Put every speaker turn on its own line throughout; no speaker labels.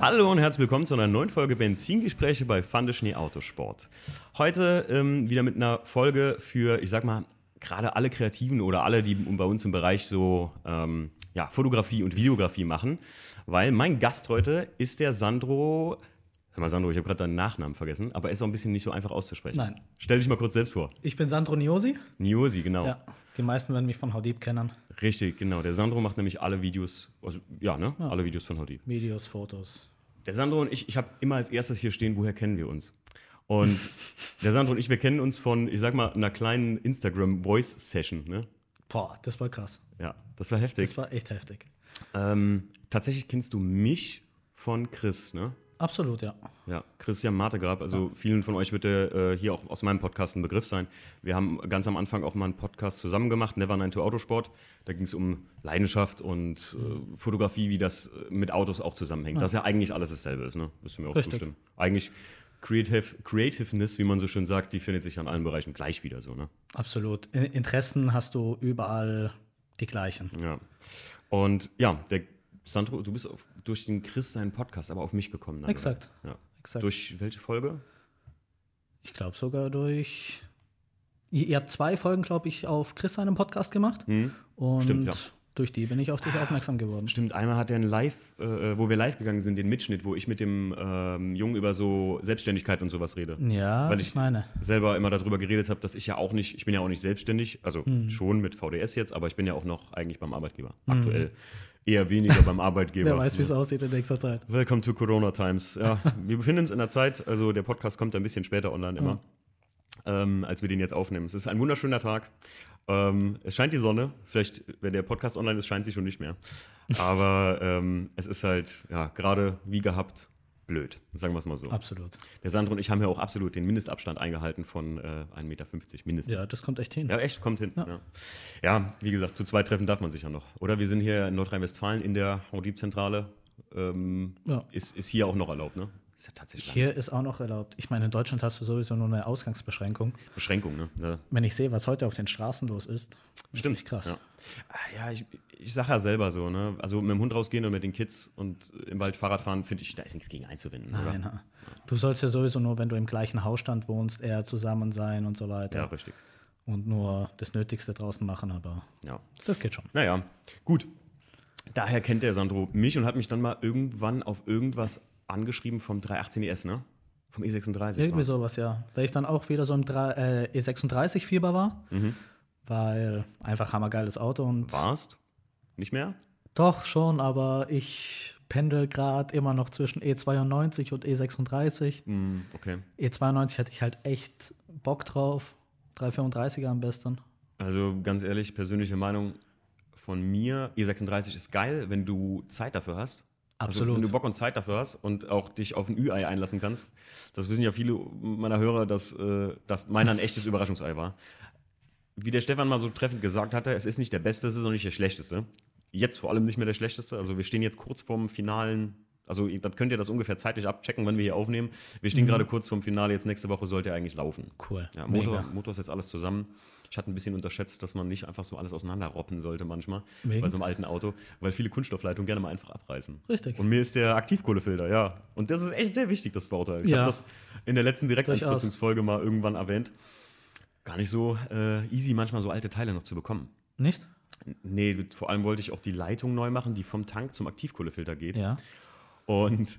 Hallo und herzlich willkommen zu einer neuen Folge Benzingespräche bei Fande Schnee Autosport. Heute ähm, wieder mit einer Folge für, ich sag mal, gerade alle Kreativen oder alle, die bei uns im Bereich so ähm, ja, Fotografie und Videografie machen, weil mein Gast heute ist der Sandro. Sag mal, Sandro, ich habe gerade deinen Nachnamen vergessen, aber er ist auch ein bisschen nicht so einfach auszusprechen.
Nein.
Stell dich mal kurz selbst vor.
Ich bin Sandro Niosi.
Niosi, genau.
Ja, die meisten werden mich von Haudib kennen.
Richtig, genau. Der Sandro macht nämlich alle Videos, also ja, ne? Alle Videos von Haudib.
Videos, Fotos.
Der Sandro und ich, ich habe immer als erstes hier stehen, woher kennen wir uns? Und der Sandro und ich, wir kennen uns von, ich sag mal, einer kleinen Instagram-Voice-Session, ne?
Boah, das war krass.
Ja, das war heftig.
Das war echt heftig.
Ähm, tatsächlich kennst du mich von Chris, ne?
Absolut, ja.
Ja, Christian Martegrab, also vielen von euch wird der äh, hier auch aus meinem Podcast ein Begriff sein. Wir haben ganz am Anfang auch mal einen Podcast zusammen gemacht, Never Nine to Autosport. Da ging es um Leidenschaft und äh, Fotografie, wie das äh, mit Autos auch zusammenhängt. Das ja eigentlich alles dasselbe ist, ne? Wirst du mir auch
Richtig.
zustimmen. Eigentlich Creative, Creativeness, wie man so schön sagt, die findet sich an allen Bereichen gleich wieder so, ne?
Absolut. Interessen hast du überall die gleichen.
Ja. Und ja, der Sandro, du bist auf, durch den Chris seinen Podcast aber auf mich gekommen. dann,
Exakt.
Ja.
Exakt.
Durch welche Folge?
Ich glaube sogar durch. Ihr, ihr habt zwei Folgen, glaube ich, auf Chris seinem Podcast gemacht. Und
Hm. Stimmt, ja.
durch die bin ich auf dich aufmerksam geworden.
Stimmt, einmal hat er ein Live, äh, wo wir live gegangen sind, den Mitschnitt, wo ich mit dem ähm, Jungen über so Selbstständigkeit und sowas rede.
Ja,
Weil
ich meine.
selber immer darüber geredet habe, dass ich ja auch nicht, ich bin ja auch nicht selbstständig, also
Hm.
schon mit VDS jetzt, aber ich bin ja auch noch eigentlich beim Arbeitgeber. Aktuell eher weniger beim Arbeitgeber.
Wer weiß, wie es aussieht in nächster Zeit.
Welcome to Corona Times. Ja, wir befinden uns in der Zeit, also der Podcast kommt ein bisschen später online immer, ähm, als wir den jetzt aufnehmen. Es ist ein wunderschöner Tag. Ähm, es scheint die Sonne. Vielleicht, wenn der Podcast online ist, scheint sie schon nicht mehr. Aber ähm, es ist halt, ja, gerade wie gehabt, blöd. Sagen wir es mal so.
Absolut.
Der Sandro und ich haben ja auch absolut den Mindestabstand eingehalten von äh, 1,50 Meter mindestens.
Ja, das kommt echt hin.
Ja, echt, kommt hin. Ja. Ja. wie gesagt, zu zwei Treffen darf man sich ja noch. Oder wir sind hier in Nordrhein-Westfalen in der Audib-Zentrale. Ähm,
Ja.
ist, ist hier auch noch erlaubt, ne? Ist ja tatsächlich
Hier ist auch noch erlaubt. Ich meine, in Deutschland hast du sowieso nur eine Ausgangsbeschränkung.
Beschränkung, ne? Ja.
Wenn ich sehe, was heute auf den Straßen los ist, ist
Stimmt.
krass.
Ja, Ah, ja ich, ich sage ja selber so, ne? Also mit dem Hund rausgehen und mit den Kids und im Wald Fahrrad fahren, finde ich, da ist nichts gegen einzuwenden.
Nein, na. Du sollst ja sowieso nur, wenn du im gleichen Hausstand wohnst, eher zusammen sein und so weiter.
Ja, richtig.
Und nur das Nötigste draußen machen, aber
Ja.
das geht schon.
Naja, gut. Daher kennt der Sandro mich und hat mich dann mal irgendwann auf irgendwas angeschrieben vom 318 ES, ne? Vom E36.
Irgendwie sowas, ja. Weil ich dann auch wieder so im äh, E36-Fieber war,
Mhm.
weil einfach hammergeiles Auto und
Warst? Nicht mehr?
doch schon, aber ich pendel gerade immer noch zwischen E92 und E36.
Hm, okay.
E92 hatte ich halt echt Bock drauf. 335er am besten.
Also ganz ehrlich, persönliche Meinung von mir, E36 ist geil, wenn du Zeit dafür hast. Also,
Absolut.
wenn du Bock und Zeit dafür hast und auch dich auf ein Ü-Ei einlassen kannst. Das wissen ja viele meiner Hörer, dass, äh, dass meiner ein echtes Überraschungsei war. Wie der Stefan mal so treffend gesagt hatte, es ist nicht der Beste, es ist auch nicht der Schlechteste. Jetzt vor allem nicht mehr der Schlechteste. Also wir stehen jetzt kurz vorm finalen, also das könnt ihr das ungefähr zeitlich abchecken, wann wir hier aufnehmen. Wir stehen gerade kurz vorm Finale, jetzt nächste Woche sollte er eigentlich laufen.
Cool.
Ja, Motor. Motor ist jetzt alles zusammen. Ich hatte ein bisschen unterschätzt, dass man nicht einfach so alles auseinanderroppen sollte manchmal
Wegen?
bei so einem alten Auto, weil viele Kunststoffleitungen gerne mal einfach abreißen.
Richtig.
Und mir ist der Aktivkohlefilter, ja. Und das ist echt sehr wichtig, das Bauteil. Ich
Ja.
habe das in der letzten Direktanspritzungsfolge mal irgendwann erwähnt. Gar nicht so äh, easy, manchmal so alte Teile noch zu bekommen.
Nicht?
Nee, vor allem wollte ich auch die Leitung neu machen, die vom Tank zum Aktivkohlefilter geht.
Ja.
Und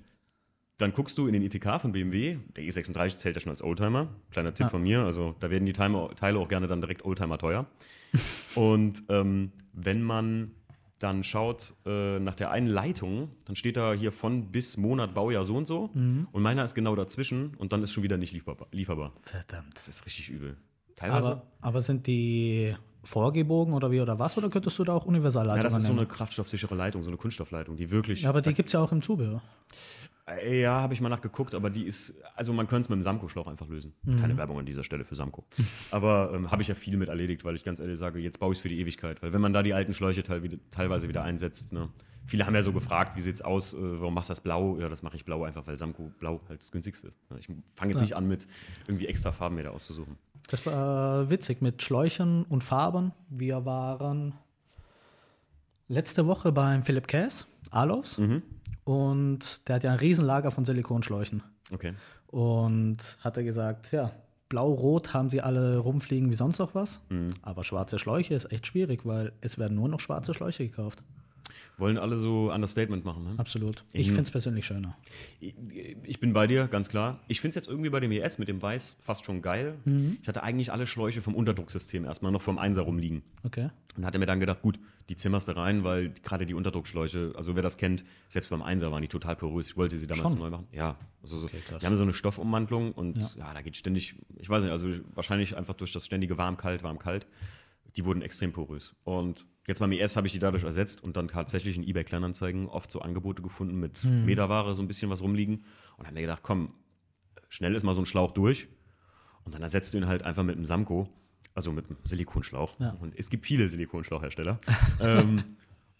dann guckst du in den ITK von BMW, der E36 zählt ja schon als Oldtimer, kleiner Tipp
Ja.
von mir, also da werden die Teile, Teile auch gerne dann direkt Oldtimer teuer. und ähm, wenn man dann schaut äh, nach der einen Leitung, dann steht da hier von bis Monat Baujahr so und so
Mhm.
und meiner ist genau dazwischen und dann ist schon wieder nicht lieferbar. lieferbar.
Verdammt.
Das ist richtig übel. Teilweise.
Aber, aber sind die vorgebogen oder wie oder was? Oder könntest du da auch
ja,
Universalleitungen
das ist so
nehmen?
eine kraftstoffsichere Leitung, so eine Kunststoffleitung, die wirklich
ja, aber die gibt es ja auch im Zubehör.
Äh, Ja, habe ich mal nachgeguckt, aber die ist, also man könnte es mit dem Samco-Schlauch einfach lösen. Keine Werbung an dieser Stelle für Samco. aber ähm, habe ich ja viel mit erledigt, weil ich ganz ehrlich sage, jetzt baue ich es für die Ewigkeit. Weil wenn man da die alten Schläuche teilweise wieder einsetzt, ne? viele haben ja so gefragt, wie sieht's aus, äh, warum machst du das blau? Ja, das mache ich blau einfach, weil Samco blau halt das günstigste ist. Ne? Ich fange jetzt
Ja.
nicht an, mit irgendwie extra Farben mir da auszusuchen.
Das war äh, witzig mit Schläuchen und Farben. Wir waren letzte Woche beim Philipp Käs, Alos. Und der hat ja ein Riesenlager von Silikonschläuchen.
Okay.
Und hat er gesagt, ja, blau-rot haben sie alle rumfliegen wie sonst noch was. Aber schwarze Schläuche ist echt schwierig, weil es werden nur noch schwarze Schläuche gekauft.
Wollen alle so Understatement machen, ne?
Absolut. Ich
Mhm.
finde es persönlich schöner.
Ich- Ich bin bei dir, ganz klar. Ich finde es jetzt irgendwie bei dem ES mit dem Weiß fast schon geil. Ich hatte eigentlich alle Schläuche vom Unterdrucksystem erstmal noch vom Einser rumliegen.
Okay.
Und hatte mir dann gedacht, gut, die zimmerst du rein, weil gerade die Unterdruckschläuche, also wer das kennt, selbst beim Einser waren die total porös. Ich wollte sie damals
Schon?
neu machen. Ja, also so,
krass.
die haben so eine Stoffummantelung und ja.
Ja.
da geht ständig, ich weiß nicht, also wahrscheinlich einfach durch das ständige warm-kalt, warm-kalt, die wurden extrem porös. Und jetzt beim ES habe ich die dadurch ersetzt und dann tatsächlich in eBay Kleinanzeigen oft so Angebote gefunden mit Meterware, so ein bisschen was rumliegen. Und habe mir gedacht, komm, schnell ist mal so ein Schlauch durch. Und dann ersetzt du ihn halt einfach mit einem Samco, also mit einem Silikonschlauch.
Ja.
Und es gibt viele Silikonschlauchhersteller. ähm,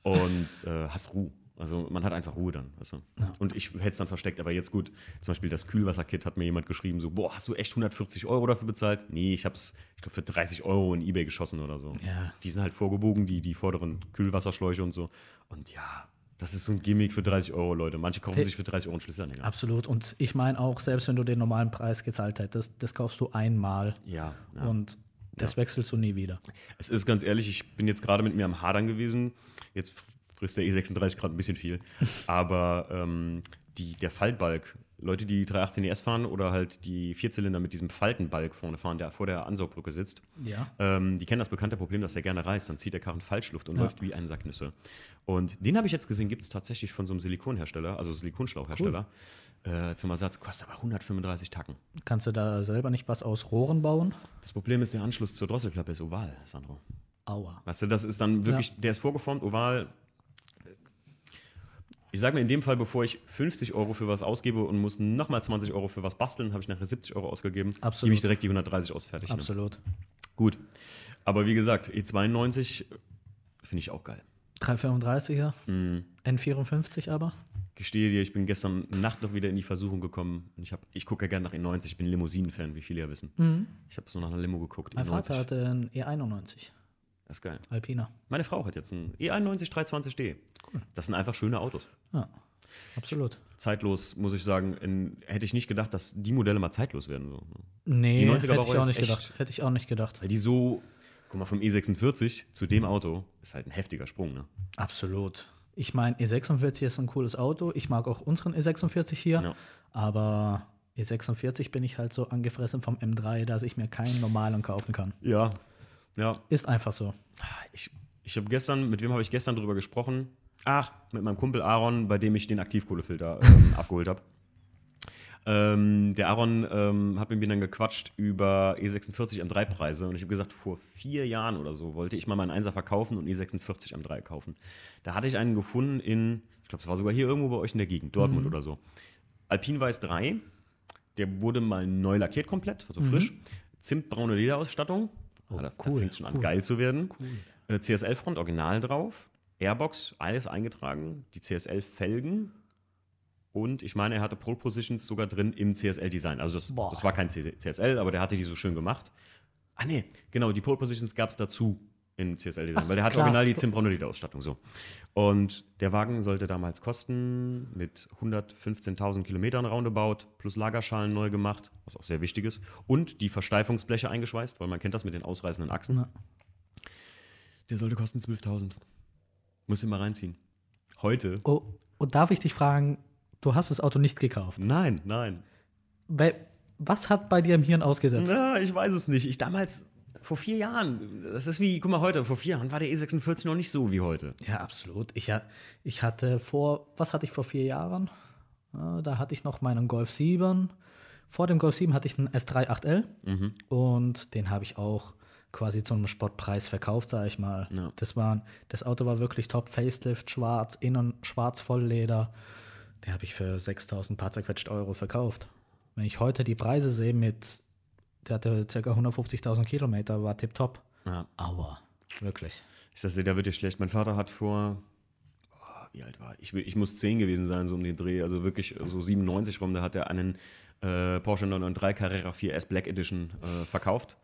und äh, hast Ruhe. Also man hat einfach Ruhe dann. Weißt du? Und ich hätte es dann versteckt, aber jetzt gut, zum Beispiel das Kühlwasserkit hat mir jemand geschrieben, so, boah, hast du echt 140 Euro dafür bezahlt? Nee, ich habe es, ich glaube, für 30 Euro in Ebay geschossen oder so.
Ja.
Die sind halt vorgebogen, die, die vorderen Kühlwasserschläuche und so. Und ja, das ist so ein Gimmick für 30 Euro, Leute. Manche kaufen sich für 30 Euro einen Schlüsselanhänger.
Absolut. Und ich meine auch, selbst wenn du den normalen Preis gezahlt hättest, das kaufst du einmal
Ja, ja.
und das wechselst du nie wieder.
Es ist ganz ehrlich, ich bin jetzt gerade mit mir am Hadern gewesen. Jetzt frisst der E36 gerade ein bisschen viel. Aber ähm, die, der Faltbalg, Leute, die 318 ES fahren oder halt die Vierzylinder mit diesem Faltenbalg vorne fahren, der vor der Ansaugbrücke sitzt,
Ja.
ähm, die kennen das bekannte Problem, dass der gerne reißt. Dann zieht der Karren Falschluft und
Ja.
läuft wie ein Sack Nüsse. Und den habe ich jetzt gesehen, gibt es tatsächlich von so einem Silikonhersteller, also Silikonschlauchhersteller. Äh, zum Ersatz kostet aber 135 Tacken.
Kannst du da selber nicht was aus Rohren bauen?
Das Problem ist, der Anschluss zur Drosselklappe ist oval, Sandro.
Aua.
Weißt du, das ist dann wirklich, der ist vorgeformt, oval. Ich sage mir in dem Fall, bevor ich 50 Euro für was ausgebe und muss nochmal 20 Euro für was basteln, habe ich nachher 70 Euro ausgegeben.
Absolut.
Gebe ich direkt die 130 aus, fertig. Ne?
Absolut.
Gut. Aber wie gesagt, E92 finde ich auch geil.
335er,
Mhm.
N54 aber.
Gestehe dir, ich bin gestern Nacht noch wieder in die Versuchung gekommen. Und ich, hab- ich gucke ja gerne nach E90. Ich bin Limousinen-Fan, wie viele ja wissen. Ich habe so nach einer Limo geguckt.
Mein
E90.
Vater hatte einen E91,
Das ist geil.
Alpina.
Meine Frau hat jetzt einen E E91 320D. Das sind einfach schöne Autos.
Ja, absolut.
zeitlos, muss ich sagen. In, hätte ich nicht gedacht, dass die Modelle mal zeitlos werden. So. ne?
Nee,
Die 90er
hätte ich auch nicht gedacht. Hätte ich auch nicht gedacht.
Weil die so, guck mal, vom E46 zu dem Auto ist halt ein heftiger Sprung. Ne?
Absolut. Ich meine, E46 ist ein cooles Auto. Ich mag auch unseren E46 hier.
Ja.
Aber E46 bin ich halt so angefressen vom M3, dass ich mir keinen normalen kaufen kann.
Ja, ja.
Ist einfach so.
Ich, ich habe gestern, mit wem habe ich gestern drüber gesprochen? Ach, mit meinem Kumpel Aaron, bei dem ich den Aktivkohlefilter ähm, abgeholt habe. Ähm, der Aaron ähm, hat mit mir dann gequatscht über E E46 M3-Preise und ich habe gesagt, vor vier Jahren oder so wollte ich mal meinen Einser verkaufen und E E46 M3 kaufen. Da hatte ich einen gefunden in, ich glaube, es war sogar hier irgendwo bei euch in der Gegend, Dortmund oder so. Alpin Weiß 3, der wurde mal neu lackiert komplett, also frisch. Zimtbraune Lederausstattung. Da da
cool,
fängt es schon an,
cool.
geil zu werden. Äh, CSL-Front original drauf. Airbox, alles eingetragen. Die CSL-Felgen. Und ich meine, er hatte Pole Positions sogar drin im CSL-Design. Also das, das war kein CSL, aber der hatte die so schön gemacht. Ah nee, genau, die Pole Positions gab es dazu im CSL-Design, weil der hatte
klar.
original die Zimtbraune Lederausstattung so. Und der Wagen sollte damals kosten mit 115.000 Kilometern roundabout plus Lagerschalen neu gemacht, was auch sehr wichtig ist. Und die Versteifungsbleche eingeschweißt, weil man kennt das mit den ausreißenden Achsen.
Ja.
Der sollte kosten 12.000. Muss ihn mal reinziehen. Heute?
Oh, und darf ich dich fragen, du hast das Auto nicht gekauft.
Nein, nein.
Weil, was hat bei dir im Hirn ausgesetzt?
Na, ich weiß es nicht. Ich damals, vor vier Jahren, das ist wie, guck mal, heute, vor vier Jahren war der E46 noch nicht so wie heute.
Ja, absolut. Ich, ich hatte vor, was hatte ich vor vier Jahren? Äh, Da hatte ich noch meinen Golf 7. Vor dem Golf 7 hatte ich einen S3 8L und den habe ich auch quasi zu einem Spottpreis verkauft, sage ich mal.
Ja.
Das, war, das Auto war wirklich top, Facelift, schwarz, innen schwarz Vollleder. Den habe ich für 6000 paar zerquetscht Euro verkauft. Wenn ich heute die Preise sehe mit, der hatte ca. 150.000 Kilometer, war tipptopp.
Ja.
Aua, wirklich.
Ich sag dir, da wird dir schlecht. Mein Vater hat vor, oh, wie alt war ich? Ich muss zehn gewesen sein, so um den Dreh. Also wirklich so 97 rum. Da hat er einen äh, Porsche 993 Carrera 4S Black Edition äh, verkauft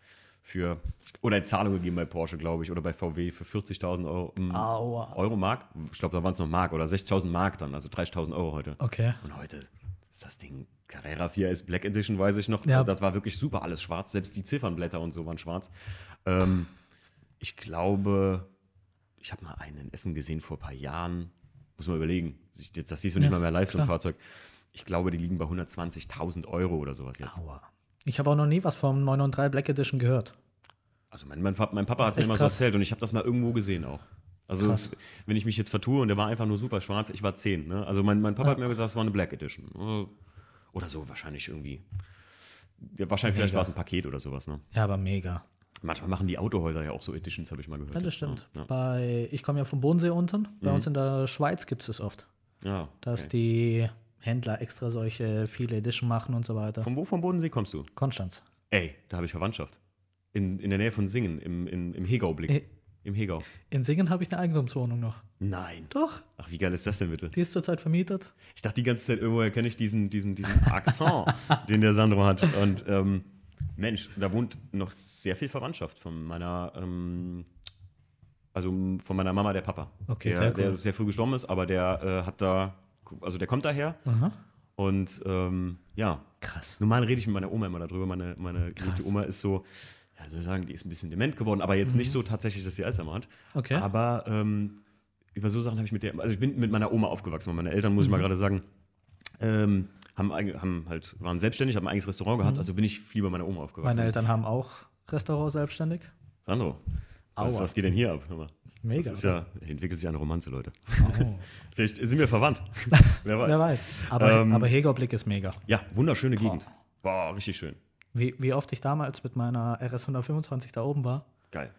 für, oder in Zahlung gegeben bei Porsche, glaube ich, oder bei VW für 40.000 Euro. ähm,
Aua.
Euro Mark? Ich glaube, da waren es noch Mark oder 60.000 Mark dann, also 30.000 Euro heute.
Okay.
Und heute ist das Ding Carrera 4S Black Edition, weiß ich noch.
Ja.
Das war wirklich super, alles schwarz. Selbst die Ziffernblätter und so waren schwarz. Ähm, ich glaube, ich habe mal einen in Essen gesehen vor ein paar Jahren. Muss man überlegen. Das siehst du nicht
Ja,
mal mehr live, so ein. Fahrzeug. Ich glaube, die liegen bei 120.000 Euro oder sowas jetzt.
Aua. Ich habe auch noch nie was vom 993 Black Edition gehört.
Also mein, mein, mein Papa hat mir immer so erzählt und ich habe das mal irgendwo gesehen auch. Also
Krass.
wenn ich mich jetzt vertue und der war einfach nur super schwarz, ich war 10. Ne? Also mein, mein Papa hat mir gesagt, es war eine Black Edition. Äh, Oder so wahrscheinlich irgendwie. Ja, wahrscheinlich vielleicht
Mega.
war es ein Paket oder sowas. Ne?
Ja, aber mega.
Manchmal machen die Autohäuser ja auch so Editions, habe ich mal gehört.
Ja, das stimmt.
Ja,
Bei, ich komme ja vom Bodensee unten. Bei uns in der Schweiz gibt es es oft,
ja.
dass
okay.
die Händler extra solche viele Edition machen und so weiter.
Von wo vom Bodensee kommst du?
Konstanz.
Ey, da habe ich Verwandtschaft. In, in der Nähe von Singen, im, im, im Hegau-Blick. Im Hegau.
In Singen habe ich eine Eigentumswohnung noch.
Nein.
Doch,
Ach, wie geil ist das denn bitte?
die ist zurzeit vermietet.
Ich dachte die ganze Zeit, irgendwoher kenne ich diesen, diesen, diesen Akzent, den der Sandro hat. Und ähm, Mensch, da wohnt noch sehr viel Verwandtschaft von meiner, ähm, also von meiner Mama, der Papa.
Okay,
der,
sehr cool.
Der sehr früh gestorben ist, aber der äh, hat da, also der kommt daher.
Aha.
Und ähm, ja,
Krass.
normal rede ich mit meiner Oma immer darüber. Meine, meine Oma ist so, ja, soll ich sagen, die ist ein bisschen dement geworden, aber jetzt nicht so tatsächlich, dass sie Alzheimer hat.
Mhm. Okay.
Aber ähm, über so Sachen habe ich mit der, also ich bin mit meiner Oma aufgewachsen, weil meine Eltern, muss ich
Mhm.
mal gerade sagen, ähm, haben, haben halt, waren selbstständig, haben ein eigenes Restaurant gehabt, also bin ich viel bei meiner Oma aufgewachsen.
Mhm. Meine Eltern haben auch Restaurant selbstständig.
Sandro, was, was geht denn hier ab?
Mega.
Das ist ja, entwickelt sich eine Romanze, Leute.
Oh.
Vielleicht sind wir verwandt. Wer weiß.
Wer weiß. Aber,
Ähm,
aber Hegau-Blick ist mega.
Ja, wunderschöne Gegend. Boah, richtig schön.
Wie, wie oft ich damals mit meiner RS 125 da oben war,
Geil.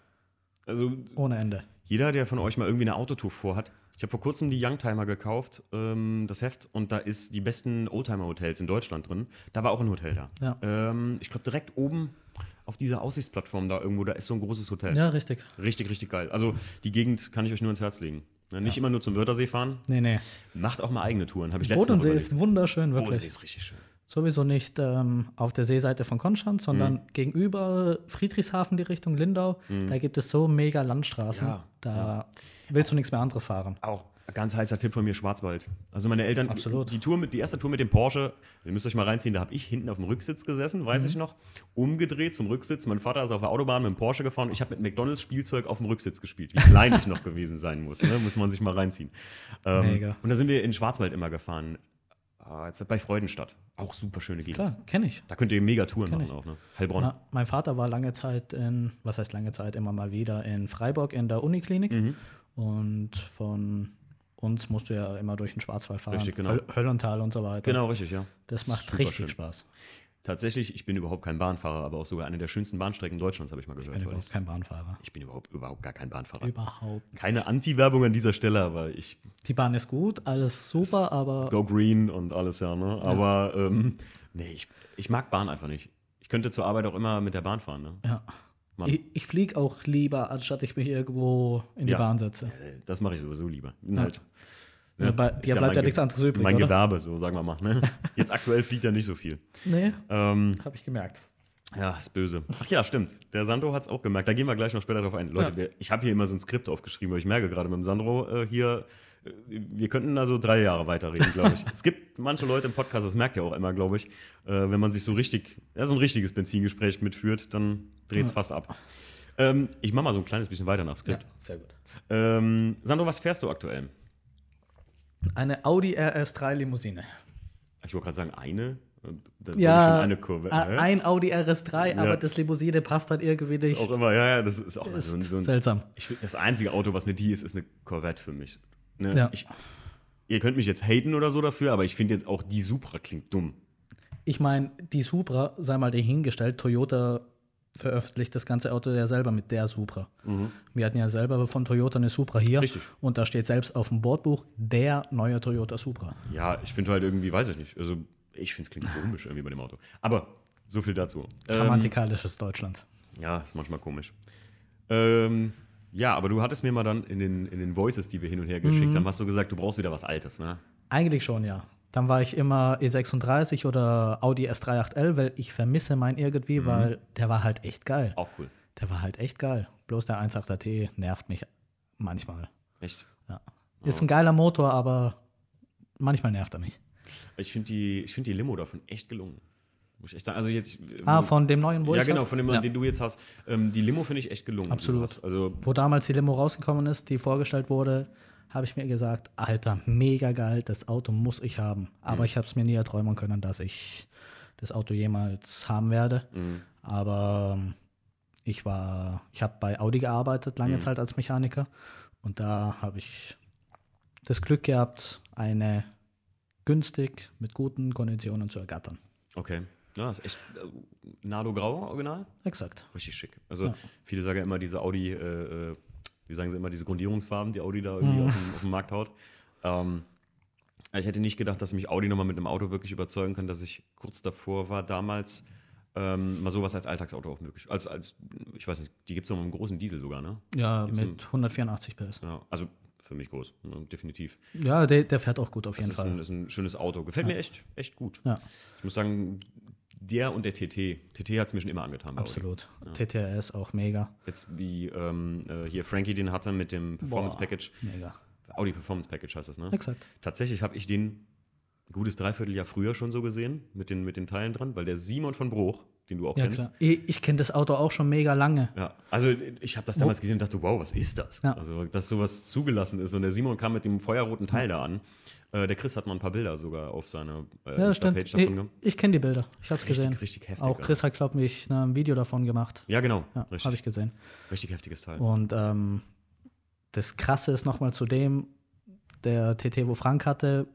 Also
ohne Ende.
Jeder, der von euch mal irgendwie eine Autotour vorhat. Ich habe vor kurzem die Youngtimer gekauft, ähm, das Heft, und da ist die besten Oldtimer-Hotels in Deutschland drin. Da war auch ein Hotel da.
Ja.
Ähm, ich glaube, direkt oben auf dieser Aussichtsplattform da irgendwo, da ist so ein großes Hotel.
Ja, richtig.
Richtig, richtig geil. Also die Gegend kann ich euch nur ins Herz legen. Ne, Nicht immer nur zum Wörthersee fahren,
Nee, nee.
macht auch mal eigene Touren. Habe ich letztens
Bodensee ist wunderschön,
Bodensee
wirklich.
ist richtig schön.
Sowieso nicht ähm, auf der Seeseite von Konstanz, sondern
Mhm.
gegenüber Friedrichshafen die Richtung Lindau. Da gibt es so mega Landstraßen.
Mhm. Ja,
Da willst du nichts mehr anderes fahren.
Auch ein ganz heißer Tipp von mir, Schwarzwald. Also meine Eltern,
Absolut.
Die, Tour mit, die erste Tour mit dem Porsche, ihr müsst euch mal reinziehen, da habe ich hinten auf dem Rücksitz gesessen, weiß
Mhm.
ich noch, umgedreht zum Rücksitz. Mein Vater ist auf der Autobahn mit dem Porsche gefahren ich habe mit McDonalds Spielzeug auf dem Rücksitz gespielt. Wie klein ich noch gewesen sein muss, ne? muss man sich mal reinziehen. Ähm,
Mega.
Und da sind wir in Schwarzwald immer gefahren. Ah, jetzt bei Freudenstadt. Auch super schöne Gegend.
Klar, kenne ich.
Da könnt ihr mega Touren
Kenn
machen
ich.
auch, ne? Heilbronn.
Na, mein Vater war lange Zeit in, was heißt lange Zeit, immer mal wieder in Freiburg in der Uniklinik.
Mhm.
Und von uns musst du ja immer durch den Schwarzwald fahren.
Richtig, genau.
Höll Höllental und so weiter.
Genau, richtig, ja.
Das macht
Super
richtig
schön.
Spaß.
Tatsächlich, ich bin überhaupt kein Bahnfahrer, aber auch sogar eine der schönsten Bahnstrecken Deutschlands, habe ich mal gehört.
Ich bin überhaupt kein Bahnfahrer.
ich bin überhaupt, überhaupt gar kein Bahnfahrer.
Überhaupt. nicht.
Keine Anti-Werbung an dieser Stelle, aber ich
Die Bahn ist gut, alles super, aber
go green und alles, ja, ne? Aber ähm, nee, ich, ich mag Bahn einfach nicht. Ich könnte zur Arbeit auch immer mit der Bahn fahren, ne?
ja.
Mann.
Ich, ich fliege auch lieber, anstatt ich mich irgendwo in die
Ja.
Bahn setze.
Das mache ich sowieso lieber. Halt,
Ja, bei
ist
dir bleibt
mein
ja nichts anderes übrig,
Mein
oder?
Gewerbe, so sagen wir mal. Ne? Jetzt aktuell fliegt er nicht so viel.
Nee,
Ähm,
habe ich gemerkt.
ja, ist böse. Ach ja, stimmt. Der Sandro hat es auch gemerkt. Da gehen wir gleich noch später drauf ein. Leute,
Ja.
wir, ich habe hier immer so ein Skript aufgeschrieben, weil ich merke gerade mit dem Sandro äh, hier, äh, wir könnten also drei Jahre weiterreden, glaube ich. es gibt manche Leute im Podcast, das merkt ihr auch immer, glaube ich, äh, wenn man sich so richtig, ja, so ein richtiges Benzingespräch mitführt, dann dreht es fast ab. Ähm, ich mache mal so ein kleines bisschen weiter nach
Ja,
Skript.
sehr gut.
Ähm, Sandro, was fährst du aktuell?
Eine Audi RS3 Limousine.
Ich wollte gerade sagen, eine. Dann
Ja,
eine Kurve.
ein Audi RS3,
Ja.
aber das Limousine passt dann irgendwie nicht.
auch immer, ja, ja, das ist auch
Ist
so ein, so ein
seltsam.
Ich das einzige Auto, was eine die ist, ist eine Corvette für mich. Ne?
Ja.
Ich, ihr könnt mich jetzt haten oder so dafür, aber ich finde jetzt auch die Supra klingt dumm.
Ich meine, die Supra, sei mal dahingestellt, Toyota veröffentlicht das ganze Auto ja selber mit der Supra. Wir hatten ja selber von Toyota eine Supra hier.
Mhm. Richtig.
Und da steht selbst auf dem Bordbuch der neue Toyota Supra.
Ja, ich finde halt irgendwie, weiß ich nicht. Also, ich finde es klingt komisch irgendwie bei dem Auto. Aber so viel dazu. Ähm,
Grammatikalisches Deutschland.
ja, ist manchmal komisch. Ähm, ja, aber du hattest mir mal dann in den, in den Voices, die wir hin und her geschickt
Mhm.
haben, hast du gesagt, du brauchst wieder was Altes, ne?
Eigentlich schon, ja. Dann war ich immer E36 oder Audi S38L, weil ich vermisse meinen irgendwie,
Mhm.
weil der war halt echt geil.
Auch cool.
Der war halt echt geil. Bloß der 1.8er T nervt mich manchmal.
Echt?
Ja. Ist ein geiler Motor, aber manchmal nervt er mich.
Ich finde die, ich find die Limo davon echt gelungen. Muss ich echt sagen. Also jetzt,
Ah, von dem neuen, wo
ja, genau, von dem,
Ja.
den du jetzt hast. Ähm, die Limo finde ich echt gelungen.
Absolut.
Also,
Wo damals die Limo rausgekommen ist, die vorgestellt wurde, habe ich mir gesagt, Alter, mega geil, das Auto muss ich haben. Aber ich habe es mir nie erträumen können, dass ich das Auto jemals haben werde. Aber ähm, ich war, ich habe bei Audi gearbeitet, lange Zeit als Mechaniker. Und da habe ich das Glück gehabt, eine günstig mit guten Konditionen zu ergattern.
okay. Ja, ist echt also, Nado Grau, original.
Exakt.
Richtig schick. Also viele sagen ja immer diese Audi, äh, äh, wie sagen sie immer, diese Grundierungsfarben, die Audi da irgendwie auf, den, auf den Markt haut. Ähm, ich hätte nicht gedacht, dass mich Audi nochmal mit einem Auto wirklich überzeugen kann, dass ich kurz davor war, damals ähm, mal sowas als Alltagsauto auch möglich. Als, als, ich weiß nicht, die gibt es noch mit einem großen Diesel sogar, ne?
Ja,
Gibt's
mit 184 PS.
Ja, also für mich groß, ne, definitiv.
Ja, der, der fährt auch gut auf
Das
jeden
ist
Fall.
ein, ist ein schönes Auto. Gefällt mir echt, echt gut.
Ja.
Ich muss sagen, der und der TT. TT hat es mir schon immer angetan.
Absolut. TTRS auch mega.
Jetzt wie ähm, äh, hier Frankie den hatte mit dem Performance
Boah,
Package.
Mega.
Audi Performance Package heißt das, ne?
Exakt.
Tatsächlich habe ich den ein gutes Dreivierteljahr früher schon so gesehen, mit den, mit den Teilen dran, weil der Simon von Bruch, den du auch
Ja,
kennst.
klar. Ich, ich kenne das Auto auch schon mega lange.
Ja, also ich habe das damals gesehen und dachte, wow, was ist das?
Ja.
Also, dass sowas zugelassen ist. Und der Simon kam mit dem feuerroten Teil da an. Äh, der Chris hat mal ein paar Bilder sogar auf seiner äh,
Ja, Ich,
davon gehabt.
ich kenne die Bilder. Ich habe es gesehen.
richtig heftig.
Auch Chris hat, glaube ich, ne, ein Video davon gemacht.
Ja, genau.
Ja, habe ich gesehen.
richtig heftiges Teil.
Und ähm, das Krasse ist nochmal zu dem, der TT, wo Frank hatte,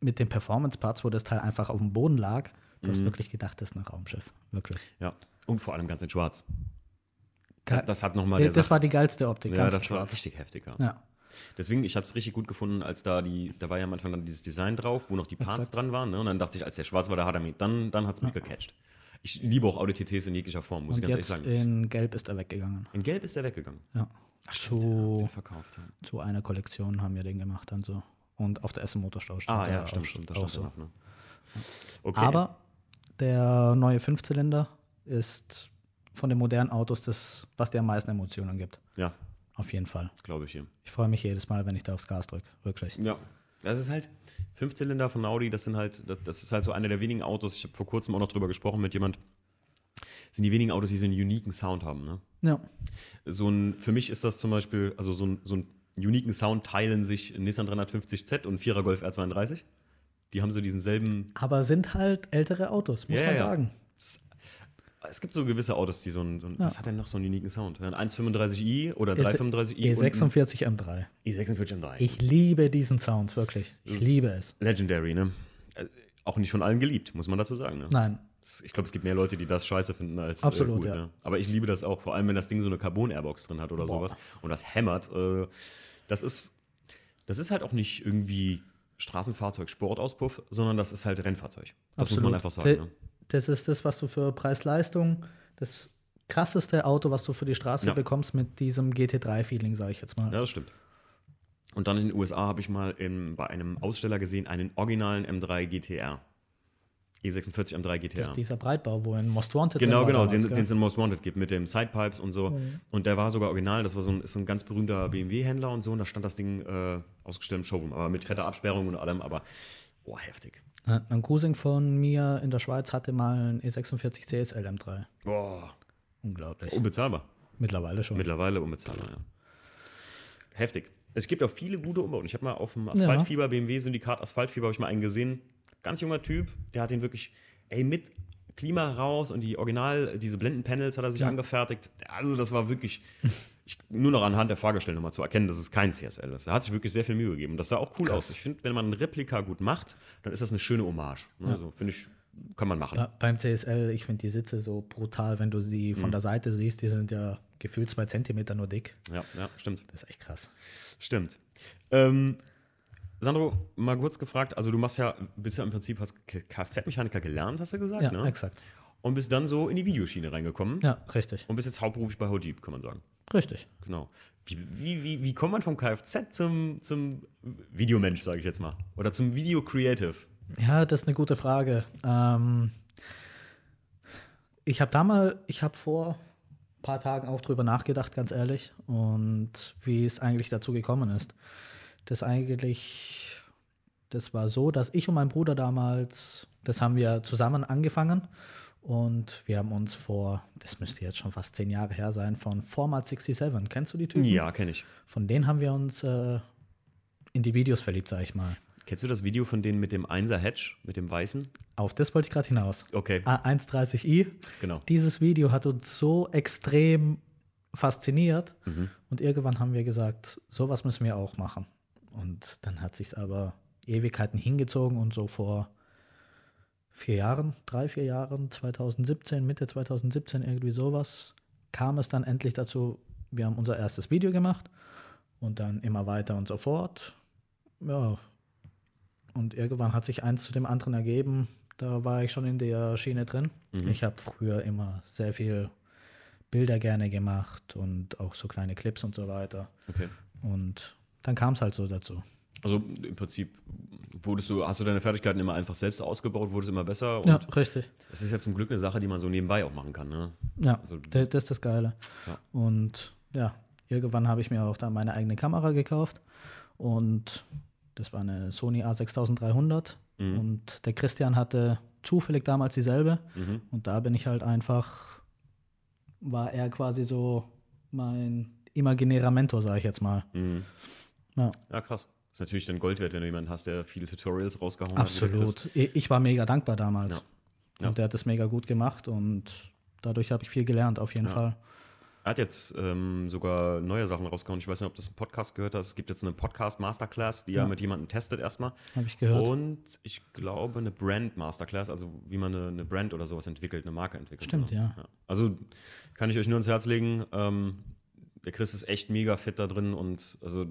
mit den Performance-Parts, wo das Teil einfach auf dem Boden lag. Du
Mhm.
hast wirklich gedacht, das ist ein Raumschiff. Wirklich.
Ja. Und vor allem ganz in schwarz.
Ka-
Das hat nochmal
Äh, das
Sache-
war die geilste Optik.
Ja, das war
schwarz.
richtig heftig. Ja.
Ja.
Deswegen, ich habe es richtig gut gefunden, als da die, da war ja am Anfang dann dieses Design drauf, wo noch die Parts
Exakt.
dran waren. Ne? Und dann dachte ich, als der schwarz war, da hat er mich, dann, dann hat es mich gecatcht. Ich liebe auch Audi TTs in jeglicher Form, muss
Und
ich ganz
jetzt
ehrlich sagen.
in Gelb ist er weggegangen.
In Gelb ist der weggegangen.
Ja.
stimmt, ja,
zu,
den verkauft. Ja.
zu einer Kollektion haben wir den gemacht dann so. Und auf der Essen Motorstau stand
Ah,
er
ja, stimmt,
auch,
stimmt. Da
auch
stand
so.
er noch, ne? Okay.
Aber der neue Fünfzylinder ist von den modernen Autos das, was dir am meisten Emotionen gibt.
Ja,
Auf jeden Fall.
glaube ich hier.
Ich freue mich jedes Mal, wenn ich da aufs Gas drücke. Wirklich.
Ja. Das ist halt, Fünfzylinder von Audi, das sind halt, das, das ist halt so einer der wenigen Autos, ich habe vor kurzem auch noch drüber gesprochen mit jemand, sind die wenigen Autos, die so einen uniken Sound haben, ne?
Ja.
so ein, für mich ist das zum Beispiel, also so ein, so einen uniken Sound teilen sich ein Nissan 350Z und ein 4er Golf R32. Die haben so diesen selben.
Aber sind halt ältere Autos, muss
Ja,
man
ja.
sagen.
Es gibt so gewisse Autos, die so ein, so ein was hat denn noch so einen uniken Sound? Ein 135i oder 335i und ein
E46 M3.
E46 M3.
Ich liebe diesen Sound, wirklich. Ich liebe es.
Legendary, ne? Äh, Auch nicht von allen geliebt, muss man dazu sagen. Ne?
Nein,
Ich glaube, es gibt mehr Leute, die das scheiße finden als äh,
Absolut,
gut,
ja.
ne? Aber ich liebe das auch, vor allem wenn das Ding so eine Carbon-Airbox drin hat oder
Boah.
sowas und das hämmert. Äh, das ist, das ist halt auch nicht irgendwie Straßenfahrzeug, Sportauspuff, sondern das ist halt Rennfahrzeug. Das muss man einfach sagen. Ne?
Das ist das, was du für Preis-Leistung, das krasseste Auto, was du für die Straße
Ja.
bekommst mit diesem GT3-Feeling, sage ich jetzt mal.
Ja, das stimmt. Und dann in den USA habe ich mal im, bei einem Aussteller gesehen, einen originalen M3 GTR. E46 M3 GTR.
Das ist dieser Breitbau, wo in Most Wanted
Genau, genau, den es in Most Wanted gibt, mit dem Sidepipes und so. Und der war sogar original, das war so ein, ist ein ganz berühmter BMW-Händler und so. Und da stand das Ding äh, ausgestellt im Showroom, aber mit fetter Absperrung und allem, aber oh, heftig.
Ein Cousin von mir in der Schweiz hatte mal ein E46 CSL M3.
Boah,
Unglaublich.
unbezahlbar.
Mittlerweile schon.
Mittlerweile unbezahlbar, ja. Heftig. Es gibt auch viele gute Umbauten. Ich habe mal auf dem Asphaltfieber, BMW-Syndikat Asphaltfieber, habe ich mal einen gesehen. Ganz junger Typ, der hat den wirklich, ey, mit Klima raus und die Original, diese Blendenpanels hat er sich
Ja.
angefertigt. Also, das war wirklich, ich, nur noch anhand der Fahrgestellnummer zu erkennen, dass es kein CSL ist. Er hat sich wirklich sehr viel Mühe gegeben. Das sah auch cool
Krass.
aus. Ich finde, wenn man ein Replika gut macht, dann ist das eine schöne Hommage. Ne? Also, finde ich, kann man machen.
Ba- Beim CSL, ich finde die Sitze so brutal, wenn du sie
Mhm.
von der Seite siehst, die sind ja gefühlt zwei Zentimeter nur dick.
Ja, ja, stimmt.
Das ist echt krass.
Stimmt. Ähm, Sandro, mal kurz gefragt, also du machst ja, bist ja im Prinzip, hast Kfz-Mechaniker gelernt, hast du gesagt,
Ja,
ne?
exakt.
Und bist dann so in die Videoschiene reingekommen
Ja, richtig.
und bist jetzt hauptberuflich bei Hodip, kann man sagen.
Richtig.
Genau. Wie, wie, wie, wie kommt man vom Kfz zum, zum Videomensch, sage ich jetzt mal? Oder zum Video-Creative?
Ja, das ist eine gute Frage. Ähm, ich habe damals, ich habe vor paar Tagen auch drüber nachgedacht, ganz ehrlich, und wie es eigentlich dazu gekommen ist. Das eigentlich, das war so, dass ich und mein Bruder damals, das haben wir zusammen angefangen und wir haben uns vor, das müsste jetzt schon fast zehn Jahre her sein, von Format 67, kennst du die Typen?
Ja, kenne ich.
Von denen haben wir uns äh, in die Videos verliebt, sag ich mal.
Kennst du das Video von denen mit dem 1er Hedge, mit dem weißen?
Auf das wollte ich gerade hinaus.
Okay.
A130i.
Genau.
Dieses Video hat uns so extrem fasziniert und irgendwann haben wir gesagt, sowas müssen wir auch machen. Und dann hat sich aber Ewigkeiten hingezogen und so vor vier Jahren, drei, vier Jahren, 2017, Mitte 2017, irgendwie sowas, kam es dann endlich dazu, wir haben unser erstes Video gemacht und dann immer weiter und so fort. Ja, und irgendwann hat sich eins zu dem anderen ergeben. Da war ich schon in der Schiene drin. Ich habe früher immer sehr viel Bilder gerne gemacht und auch so kleine Clips und so weiter.
Okay.
Und dann kam es halt so dazu.
Also im Prinzip wurdest du, hast du deine Fertigkeiten immer einfach selbst ausgebaut, wurdest immer besser
Ja, richtig.
das ist ja zum Glück eine Sache, die man so nebenbei auch machen kann. Ne?
Ja,
Also-
das, das ist das Geile.
Ja.
Und ja, irgendwann habe ich mir auch da meine eigene Kamera gekauft und das war eine Sony A6300
Mhm.
und der Christian hatte zufällig damals dieselbe
Mhm.
und da bin ich halt einfach, war er quasi so mein imaginärer Mentor, sage ich jetzt mal.
Mhm.
Ja,
Ja, krass. ist natürlich dann Gold wert, wenn du jemanden hast, der viele Tutorials rausgehauen hat. der Chris.
absolut. Ich war mega dankbar damals
Ja. Ja.
und der hat das mega gut gemacht und dadurch habe ich viel gelernt, auf jeden
Ja.
Fall.
Er hat jetzt ähm, sogar neue Sachen rausgehauen. Ich weiß nicht, ob das ein Podcast gehört hast. Es gibt jetzt eine Podcast-Masterclass, die er
Ja.
mit jemandem testet erstmal.
Habe ich gehört.
Und ich glaube eine Brand-Masterclass, also wie man eine, eine Brand oder sowas entwickelt, eine Marke entwickelt.
Stimmt, ja.
Also kann ich euch nur ans Herz legen. Ähm, der Chris ist echt mega fit da drin und also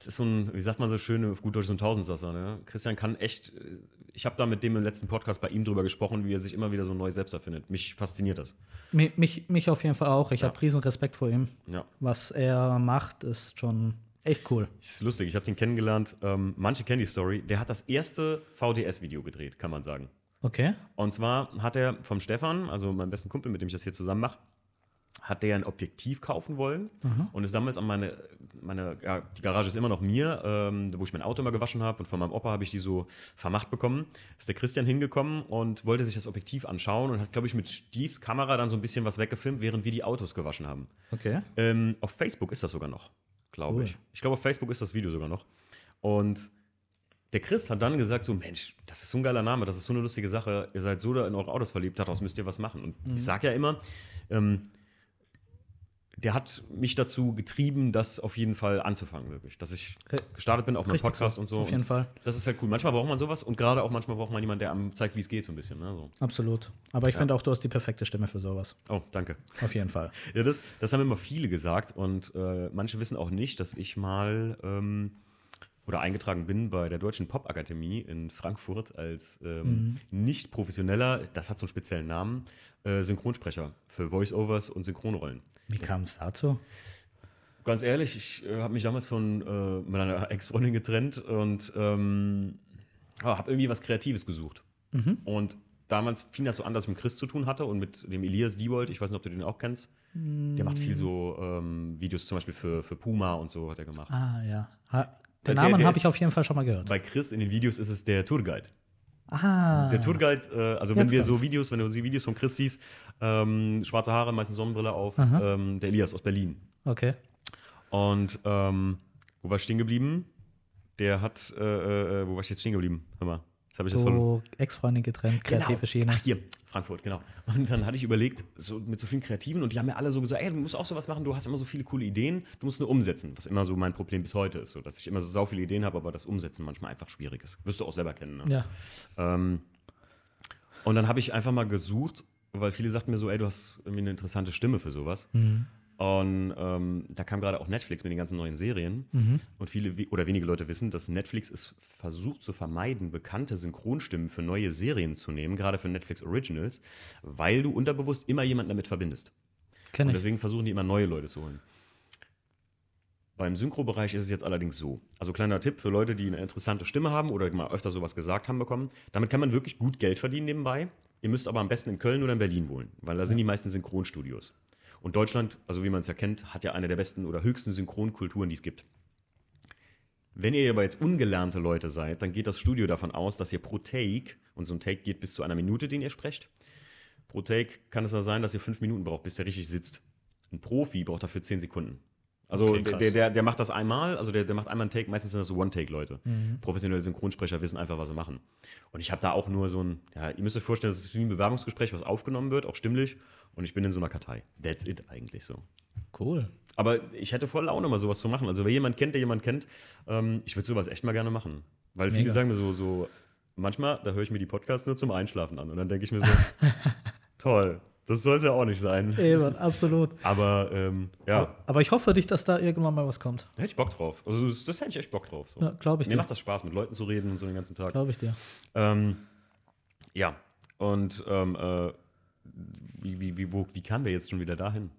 es ist so ein, wie sagt man so schön auf gut Deutsch, so ein Tausendsasser. Ne? Christian kann echt, ich habe da mit dem im letzten Podcast bei ihm drüber gesprochen, wie er sich immer wieder so neu selbst erfindet. Mich fasziniert das.
Mi- Mich, mich auf jeden Fall auch. Ich
Ja.
habe riesen Respekt vor ihm.
Ja.
Was er macht, ist schon echt cool.
Ist lustig, ich habe den kennengelernt. Ähm, manche kennen die Story. Der hat das erste VDS-Video gedreht, kann man sagen.
Okay.
Und zwar hat er vom Stefan, also meinem besten Kumpel, mit dem ich das hier zusammen mache, hat der ein Objektiv kaufen wollen und ist damals an meine, meine ja, die Garage ist immer noch mir, ähm, wo ich mein Auto immer gewaschen habe und von meinem Opa habe ich die so vermacht bekommen. Ist der Christian hingekommen und wollte sich das Objektiv anschauen und hat, glaube ich, mit Steves Kamera dann so ein bisschen was weggefilmt, während wir die Autos gewaschen haben.
Okay.
Ähm, auf Facebook ist das sogar noch, glaube
Cool.
ich. Ich glaube, auf Facebook ist das Video sogar noch. Und der Chris hat dann gesagt: So, Mensch, das ist so ein geiler Name, das ist so eine lustige Sache. Ihr seid so da in eure Autos verliebt, daraus müsst ihr was machen. Und
Mhm.
ich sage ja immer, ähm, der hat mich dazu getrieben, das auf jeden Fall anzufangen, wirklich. Dass ich gestartet bin, auch mit Podcast
so,
und so.
auf jeden Fall.
Das ist halt cool. Manchmal braucht man sowas und gerade auch manchmal braucht man jemanden, der einem zeigt, wie es geht, so ein bisschen. Ne? So.
Absolut. Aber ich finde auch, du hast die perfekte Stimme für sowas.
Oh, danke.
Auf jeden Fall.
Ja, das, das haben immer viele gesagt und äh, manche wissen auch nicht, dass ich mal ähm, oder eingetragen bin bei der Deutschen Popakademie in Frankfurt als ähm, nicht professioneller, das hat so einen speziellen Namen, äh, Synchronsprecher für Voice-Overs und Synchronrollen.
Wie kam es dazu?
Ganz ehrlich, ich äh, habe mich damals von äh, meiner Ex-Freundin getrennt und ähm, habe irgendwie was Kreatives gesucht. Und damals fing das so an, dass ich mit Chris zu tun hatte und mit dem Elias Diebold, ich weiß nicht, ob du den auch kennst. Der macht viel so ähm, Videos zum Beispiel für, für Puma und so hat er gemacht.
Ah, ja.
Der-
den Namen habe ich auf jeden Fall schon mal gehört.
Bei Chris in den Videos ist es der Tourguide.
Ah.
Der Tourguide, äh, also wenn wir so
kommt's.
Videos, wenn du die Videos von Chris siehst, ähm, schwarze Haare, meistens Sonnenbrille auf, ähm, der Elias aus Berlin.
Okay.
Und ähm, wo war ich stehen geblieben? Der hat, äh, äh, wo war ich jetzt stehen geblieben? Hör mal, jetzt habe ich das verloren.
So Ex-Freundin getrennt, kreative Schiene.
Ach, hier, Frankfurt, genau. Und dann hatte ich überlegt, so mit so vielen Kreativen, und die haben mir alle so gesagt, ey, du musst auch sowas machen, du hast immer so viele coole Ideen, du musst nur umsetzen, was immer so mein Problem bis heute ist, so dass ich immer so sau viele Ideen habe, aber das Umsetzen manchmal einfach schwierig ist. Wirst du auch selber kennen, ne?
Ja.
Ähm, und dann habe ich einfach mal gesucht, weil viele sagten mir so, ey, du hast irgendwie eine interessante Stimme für sowas. Und ähm, da kam gerade auch Netflix mit den ganzen neuen Serien. Und viele oder wenige Leute wissen, dass Netflix es versucht zu vermeiden, bekannte Synchronstimmen für neue Serien zu nehmen, gerade für Netflix Originals, weil du unterbewusst immer jemanden damit verbindest.
Kenn
Und
ich.
deswegen versuchen die immer neue Leute zu holen. Beim Synchrobereich ist es jetzt allerdings so. Also kleiner Tipp für Leute, die eine interessante Stimme haben oder mal öfter sowas gesagt haben bekommen. Damit kann man wirklich gut Geld verdienen nebenbei. Ihr müsst aber am besten in Köln oder in Berlin wohnen, weil da sind die meisten Synchronstudios. Und Deutschland, also wie man es ja kennt, hat ja eine der besten oder höchsten Synchronkulturen, die es gibt. Wenn ihr aber jetzt ungelernte Leute seid, dann geht das Studio davon aus, dass ihr pro Take, und so ein Take geht bis zu einer Minute, den ihr sprecht, pro Take kann es ja sein, dass ihr fünf Minuten braucht, bis der richtig sitzt. Ein Profi braucht dafür zehn Sekunden. Also
Okay,
der, der, der, macht das einmal, also der, der macht einmal einen Take, meistens sind das so One-Take-Leute.
Mhm.
Professionelle Synchronsprecher wissen einfach, was sie machen. Und ich habe da auch nur so ein, ja, ihr müsst euch vorstellen, das ist wie ein Bewerbungsgespräch, was aufgenommen wird, auch stimmlich. Und ich bin in so einer Kartei. That's it eigentlich so.
Cool.
Aber ich hätte voll Laune, mal sowas zu machen. Also, wer jemand kennt, der jemand kennt, ähm, ich würde sowas echt mal gerne machen. Weil viele
Mega.
sagen mir so, so, manchmal, da höre ich mir die Podcasts nur zum Einschlafen an. Und dann denke ich mir so, toll, das soll es ja auch nicht sein.
Eben, absolut.
Aber ähm, ja,
Aber ich hoffe dich, dass da irgendwann mal was kommt.
da hätte ich Bock drauf. Also, das, das hätte ich echt Bock drauf. So.
Ja, glaube ich
Mir
dir.
macht das Spaß, mit Leuten zu reden und so den ganzen Tag.
Glaube ich dir.
Ähm, ja, und ähm, äh, wie, wie, wie, wo, wie kamen wir jetzt schon wieder dahin?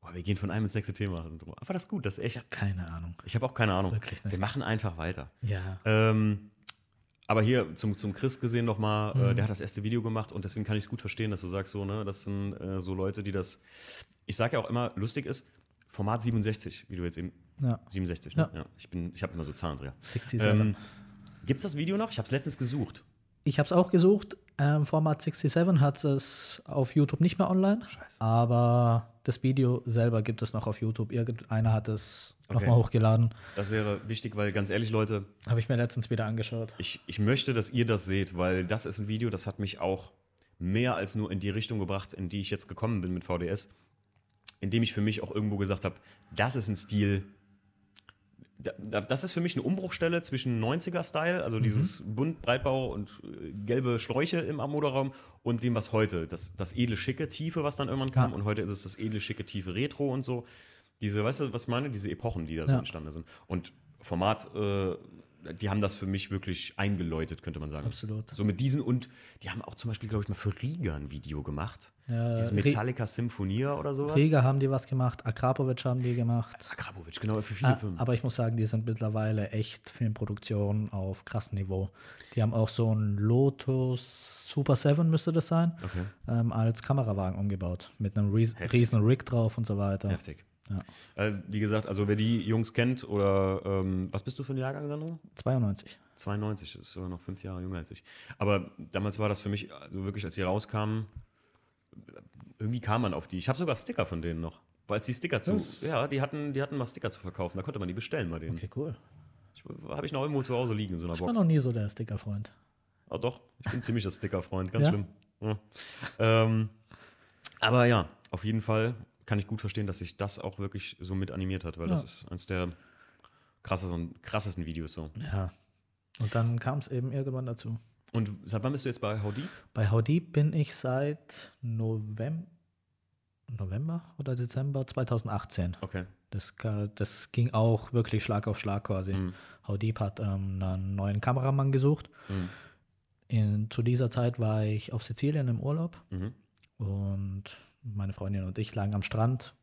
Boah, wir gehen von einem ins nächste Thema. Aber das ist gut, das ist echt.
Keine Ahnung.
Ich habe auch keine Ahnung.
Wirklich nicht.
Wir machen einfach weiter.
Ja.
Ähm, aber hier zum, zum Chris gesehen nochmal, äh,
Mhm.
der hat das erste Video gemacht und deswegen kann ich es gut verstehen, dass du sagst so, ne, das sind äh, so Leute, die das, ich sage ja auch immer, lustig ist, Format 67, wie du jetzt eben,
Ja.
67, ne?
Ja.
Ja. ich bin, ich habe immer so Zahlendreher.
67.
Ähm, Gibt es das Video noch? Ich habe es letztens gesucht.
Ich habe es auch gesucht. Ähm, Format 67 hat es auf YouTube nicht mehr online.
Scheiße.
Aber das Video selber gibt es noch auf YouTube. Irgendeiner hat es
Okay.
nochmal hochgeladen.
Das wäre wichtig, weil ganz ehrlich, Leute,
Habe ich mir letztens wieder angeschaut.
ich, ich möchte, dass ihr das seht, weil das ist ein Video, das hat mich auch mehr als nur in die Richtung gebracht, in die ich jetzt gekommen bin mit VDS, indem ich für mich auch irgendwo gesagt habe, das ist ein Stil, das ist für mich eine Umbruchstelle zwischen 90er-Style, also dieses bunt, Breitbau und äh, gelbe Schläuche im Motorraum und dem, was heute, das, das edle, schicke, tiefe, was dann irgendwann kam
Ja.
und heute ist es das edle, schicke, tiefe Retro und so. Diese, weißt du, was ich meine? Diese Epochen, die da so
Ja.
entstanden sind. Und Format, äh, die haben das für mich wirklich eingeläutet, könnte man sagen.
Absolut.
So mit diesen und die haben auch zum Beispiel, glaube ich, mal für Riga ein Video gemacht.
Ja,
Dieses Metallica Symphonia oder sowas.
Krieger haben die was gemacht, Akrapovic haben die gemacht.
Akrapovic, genau, für viele
Ah,
Filme.
aber ich muss sagen, die sind mittlerweile echt Filmproduktionen auf krassem Niveau. Die haben auch so einen Lotus Super 7 müsste das sein,
Okay.
ähm, als Kamerawagen umgebaut. Mit einem ries
Heftig.
riesen Rig drauf und so weiter.
Heftig.
Ja.
Äh, wie gesagt, also wer die Jungs kennt oder ähm, was bist du für ein Jahrgang, Sandro?
92.
92, das ist sogar noch fünf Jahre jünger als ich. Aber damals war das für mich, also wirklich, als die rauskamen, irgendwie kam man auf die. Ich habe sogar Sticker von denen noch. Weil es die Sticker zu.
Was?
Ja, die hatten, die hatten mal Sticker zu verkaufen. Da konnte man die bestellen bei denen.
Okay, cool.
Habe ich noch irgendwo zu Hause liegen in so einer
Ich war
Box.
noch nie so der Sticker-Freund.
Ah, doch, ich bin ziemlich das Sticker-Freund, ganz
Ja?
schlimm. Ja. Ähm, aber ja, auf jeden Fall kann ich gut verstehen, dass sich das auch wirklich so mit animiert hat, weil das
Ja.
ist eines der krassesten, krassesten Videos so.
Ja. Und dann kam es eben irgendwann dazu.
Und seit wann bist du jetzt bei How Deep?
Bei How Deep bin ich seit November, November oder Dezember 2018.
Okay.
Das, das ging auch wirklich Schlag auf Schlag quasi.
Mhm.
How Deep hat ähm, einen neuen Kameramann gesucht.
Mhm.
In, zu dieser Zeit war ich auf Sizilien im Urlaub
Mhm.
und meine Freundin und ich lagen am Strand.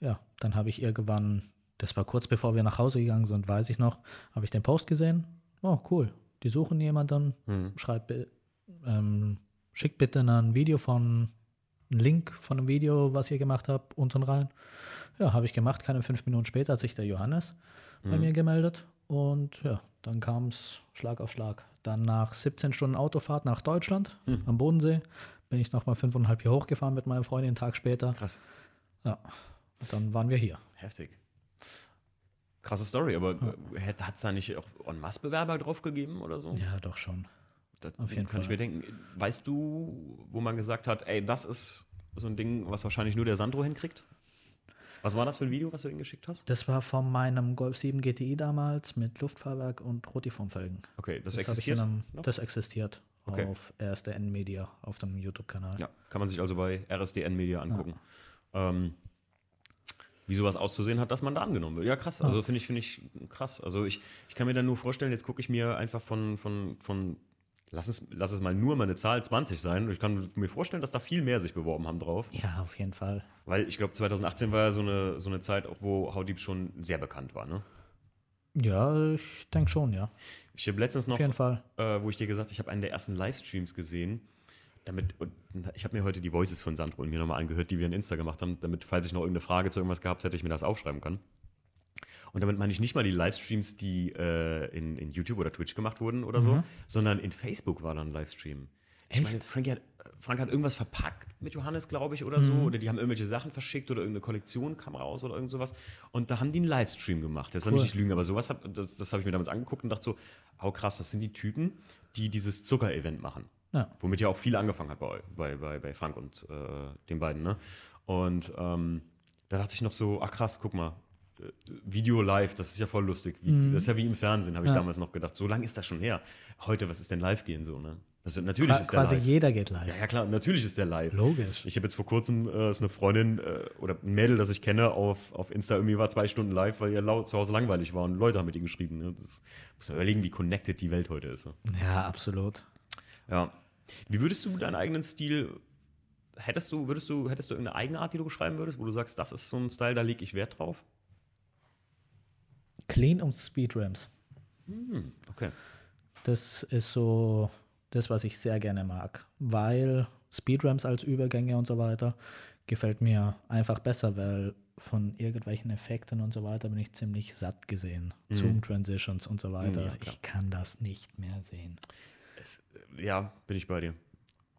Ja, dann habe ich irgendwann, das war kurz bevor wir nach Hause gegangen sind, weiß ich noch, habe ich den Post gesehen. Oh, cool. Die suchen jemanden.
Mhm.
Schreibt, ähm, schickt bitte ein Video von, einen Link von einem Video, was ihr gemacht habt, unten rein. Ja, habe ich gemacht. Keine fünf Minuten später hat sich der Johannes bei mir gemeldet. Und ja, dann kam es Schlag auf Schlag. Dann nach 17 Stunden Autofahrt nach Deutschland am Bodensee bin ich nochmal fünfeinhalb hier hochgefahren mit meiner Freundin, einen Tag später.
Krass.
Ja, und dann waren wir hier.
Heftig. Krasse Story, aber hat es da nicht auch en masse Bewerber drauf gegeben oder so?
Ja, doch schon.
Das
auf jeden
kann ich
Fall.
mir denken. Weißt du, wo man gesagt hat, ey, das ist so ein Ding, was wahrscheinlich nur der Sandro hinkriegt? Was war das für ein Video, was du ihm geschickt hast?
Das war von meinem Golf 7 GTI damals mit Luftfahrwerk und Rotiformfelgen.
Okay, das,
Das, ich
existiert.
in einem, das existiert
Okay.
auf RSDN Media, auf dem YouTube-Kanal.
Ja, kann man sich also bei RSDN Media angucken. Ähm, wie sowas auszusehen hat, dass man da angenommen wird. Ja, krass. Also finde ich, finde ich krass. Also ich, ich kann mir dann nur vorstellen, jetzt gucke ich mir einfach von, von, von lass, es, lass es mal nur meine Zahl 20 sein. Ich kann mir vorstellen, dass da viel mehr sich beworben haben drauf.
Ja, auf jeden Fall.
Weil ich glaube, 2018 war ja so eine, so eine Zeit, auch wo How Deep schon sehr bekannt war. Ne?
Ja, ich denke schon, ja.
Ich habe letztens noch äh, wo ich dir gesagt habe, ich habe einen der ersten Livestreams gesehen. damit, und ich habe mir heute die Voices von Sandro und mir nochmal angehört, die wir in Insta gemacht haben, damit, falls ich noch irgendeine Frage zu irgendwas gehabt hätte, ich mir das aufschreiben kann. Und damit meine ich nicht mal die Livestreams, die äh, in, in YouTube oder Twitch gemacht wurden oder so, sondern in Facebook war dann ein Livestream. Ich
Echt?
meine, Frank hat, Frank hat irgendwas verpackt mit Johannes, glaube ich, oder so. Oder die haben irgendwelche Sachen verschickt oder irgendeine Kollektion kam raus oder irgend sowas. Und da haben die einen Livestream gemacht. Das soll
Cool.
mich nicht lügen, aber sowas hab, das, das habe ich mir damals angeguckt und dachte so, oh krass, das sind die Typen, die dieses Zucker-Event machen.
Ja.
Womit ja auch viel angefangen hat bei, bei, bei, bei Frank und äh, den beiden. Ne? Und ähm, da dachte ich noch so, ach krass, guck mal, äh, Video live, das ist ja voll lustig. Wie, Das ist ja wie im Fernsehen, habe ich
Mhm. Ja.
damals noch gedacht. So lange ist das schon her. Heute, was ist denn live gehen so, ne? Also natürlich
Qua-
ist der
Quasi
live.
jeder geht live.
Ja, ja, klar, natürlich ist der live.
Logisch.
Ich habe jetzt vor kurzem, äh, ist eine Freundin äh, oder ein Mädel, das ich kenne, auf, auf Insta irgendwie war zwei Stunden live, weil ihr laut zu Hause langweilig war und Leute haben mit ihr geschrieben. Ne? Das muss man überlegen, wie connected die Welt heute ist. Ne?
Ja, absolut.
Ja. Wie würdest du deinen eigenen Stil, hättest du, würdest du, hättest du irgendeine eigene Art, die du beschreiben würdest, wo du sagst, das ist so ein Style, da lege ich Wert drauf?
Clean und Speedramps.
Okay.
Das ist so das, was ich sehr gerne mag, weil Speedramps als Übergänge und so weiter gefällt mir einfach besser, weil von irgendwelchen Effekten und so weiter bin ich ziemlich satt gesehen. Zoom Transitions und so weiter.
Mhm. Ja, klar.
ich kann das nicht mehr sehen.
Es, ja, bin ich bei dir.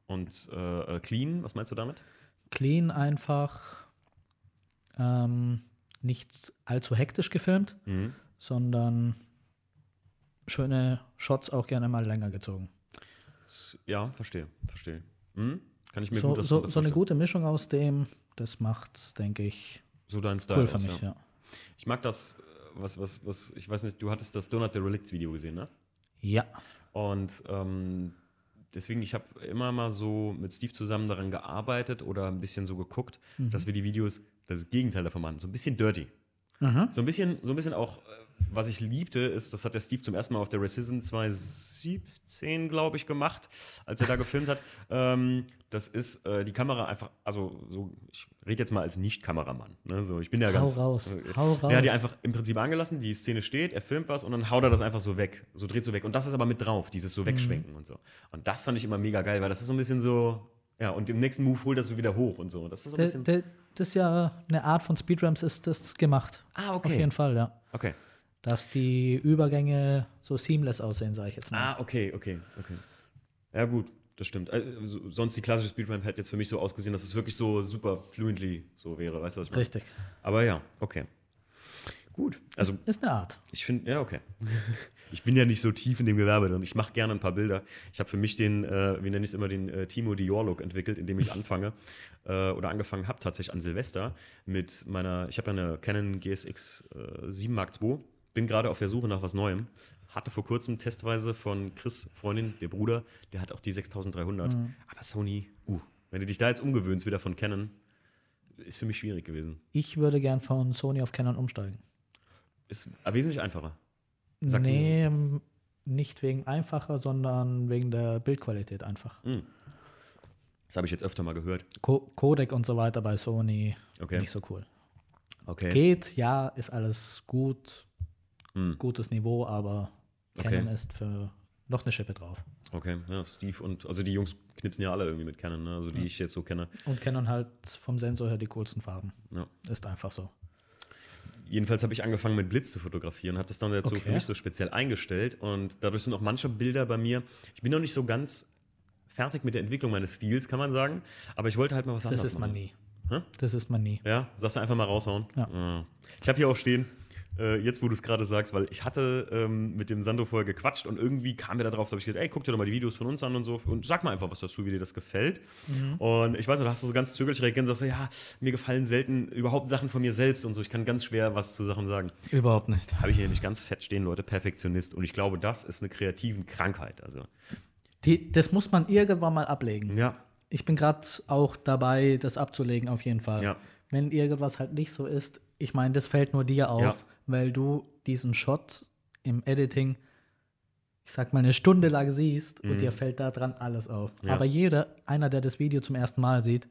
Und äh, äh, clean, was meinst du damit?
Clean einfach, ähm, nicht allzu hektisch gefilmt,
Mhm.
sondern schöne Shots auch gerne mal länger gezogen.
Ja, verstehe, verstehe. Mhm. Kann ich mir
So,
gut das
so, so eine gute Mischung aus dem, das macht, denke ich,
So dein Style.
cool für
aus,
mich,
ja.
ja.
Ich mag das, äh, was, was, was, ich weiß nicht, du hattest das Donut the Relicts Video gesehen, ne?
Ja,
Und ähm, deswegen, ich habe immer mal so mit Steve zusammen daran gearbeitet oder ein bisschen so geguckt, dass wir die Videos das Gegenteil davon machen. So ein bisschen dirty. So ein bisschen, so ein bisschen auch, äh, was ich liebte, ist, das hat der Steve zum ersten Mal auf der Racism 2017, glaube ich, gemacht, als er da gefilmt hat. Ähm, das ist äh, die Kamera einfach, also so, ich rede jetzt mal als Nicht-Kameramann. Ne? So, ich bin ja
Hau
ganz.
raus,
äh,
hau
Der hat die
raus.
einfach im Prinzip angelassen, die Szene steht, er filmt was und dann haut er das einfach so weg, so dreht so weg. Und das ist aber mit drauf, dieses so wegschwenken und so. Und das fand ich immer mega geil, weil das ist so ein bisschen so, ja, und im nächsten Move holt das wieder hoch und so. Das ist so ein
de,
bisschen.
das ist ja eine Art von Speedramps ist das gemacht.
Ah,
Auf jeden Fall, ja.
Okay.
Dass die Übergänge so seamless aussehen, sage ich jetzt mal.
Ah, okay, okay, okay. Ja, gut, das stimmt. Äh, so- sonst die klassische Speedrun hätte jetzt für mich so ausgesehen, dass es wirklich so super fluently so wäre, weißt du, was ich meine?
Richtig.
Aber ja, okay. Gut. Also,
Ist eine Art.
ich finde, ja, okay. Ich bin ja nicht so tief in dem Gewerbe drin. Ich mache gerne ein paar Bilder. Ich habe für mich den, äh, wie nenne ich es immer, den äh, Timo Dior-Look entwickelt, indem ich anfange äh, oder angefangen habe, tatsächlich an Silvester mit meiner, ich habe ja eine Canon GSX äh, 7 Mark II, bin gerade auf der Suche nach was Neuem. Hatte vor kurzem testweise von Chris, Freundin, der Bruder, der hat auch die 6300. Aber Sony, uh, wenn du dich da jetzt umgewöhnst, wieder von Canon, ist für mich schwierig gewesen.
Ich würde gern von Sony auf Canon umsteigen.
Ist äh, wesentlich einfacher. Sag
nee, m- nicht wegen einfacher, sondern wegen der Bildqualität einfach.
Das habe ich jetzt öfter mal gehört.
Co Codec und so weiter bei Sony
Okay.
nicht so cool.
Okay.
Geht, ja, ist alles gut,
Hm.
gutes Niveau, aber
Okay.
Canon ist für noch eine Schippe drauf.
Okay, ja, Steve und also die Jungs knipsen ja alle irgendwie mit Canon, ne? also die ich jetzt so kenne.
Und Canon halt vom Sensor her die coolsten Farben.
Ja.
Ist einfach so.
Jedenfalls habe ich angefangen mit Blitz zu fotografieren, habe das dann jetzt so für
Okay.
mich so speziell eingestellt und dadurch sind auch manche Bilder bei mir. Ich bin noch nicht so ganz fertig mit der Entwicklung meines Stils, kann man sagen, aber ich wollte halt mal was
Das
anderes
ist man
machen.
nie.
Hä?
Das ist man nie.
Ja, sagst du einfach mal raushauen.
Ja.
Ich habe hier auch stehen, äh, jetzt wo du es gerade sagst, weil ich hatte ähm, mit dem Sandro vorher gequatscht und irgendwie kam er da drauf, da habe ich gesagt, ey, guck dir doch mal die Videos von uns an und so und sag mal einfach was dazu, wie dir das gefällt. Und ich weiß da hast du so ganz zögerlich reagiert und sagst so, ja, mir gefallen selten überhaupt Sachen von mir selbst und so, ich kann ganz schwer was zu Sachen sagen.
Überhaupt nicht.
Habe ich hier nämlich ganz fett stehen, Leute, Perfektionist und ich glaube, das ist eine kreativen Krankheit, also
Die, das muss man irgendwann mal ablegen.
ja,
Ich bin gerade auch dabei, das abzulegen, auf jeden Fall.
Ja.
Wenn irgendwas halt nicht so ist, ich meine, das fällt nur dir auf,
Ja.
Weil du diesen Shot im Editing, ich sag mal, eine Stunde lang siehst und dir fällt da dran alles auf.
Mhm. Ja.
Aber jeder, einer, der das Video zum ersten Mal sieht,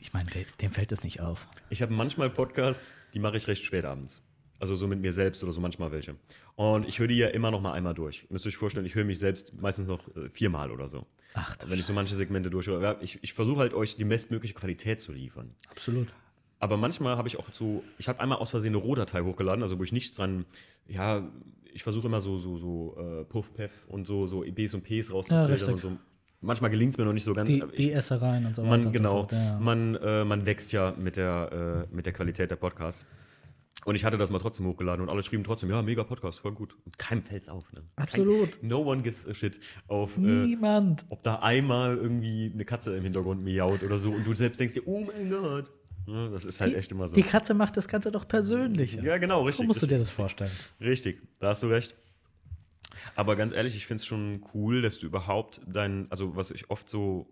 ich meine, de- dem fällt es nicht auf.
Ich habe manchmal Podcasts, die mache ich recht spät abends. Also so mit mir selbst oder so manchmal welche. Und ich höre die ja immer noch mal einmal durch. Müsst ihr euch vorstellen, ich höre mich selbst meistens noch äh, viermal oder so.
Ach,
Wenn ich so manche Segmente durchhöre. Ich, ich versuche halt euch die bestmögliche Qualität zu liefern.
Absolut.
Aber manchmal habe ich auch so, ich habe einmal aus Versehen eine Rohdatei hochgeladen, also wo ich nichts dran, ja, ich versuche immer so, so, so äh, Puff, Pef und so, so Bs und Ps rauszufiltern
richtig.
und so. Manchmal gelingt es mir noch nicht so ganz.
Die,
ich,
die Essereien und so weiter.
man, genau,
So fort, ja.
man, äh, man wächst ja mit der, äh, mit der Qualität der Podcasts. Und ich hatte das mal trotzdem hochgeladen und alle schrieben trotzdem, ja, mega Podcast, voll gut. Und keinem fällt's auf. Ne?
Absolut.
Kein, no one gives a shit auf, äh,
Niemand.
ob da einmal irgendwie eine Katze im Hintergrund miaut oder so und du selbst denkst dir, oh mein Gott. Ja, das ist halt
Die,
echt immer so.
die Katze macht das Ganze doch persönlicher.
Ja, genau,
So
richtig,
musst du dir
richtig.
das vorstellen.
Richtig, da hast du recht. Aber ganz ehrlich, ich finde es schon cool, dass du überhaupt dein, also was ich oft so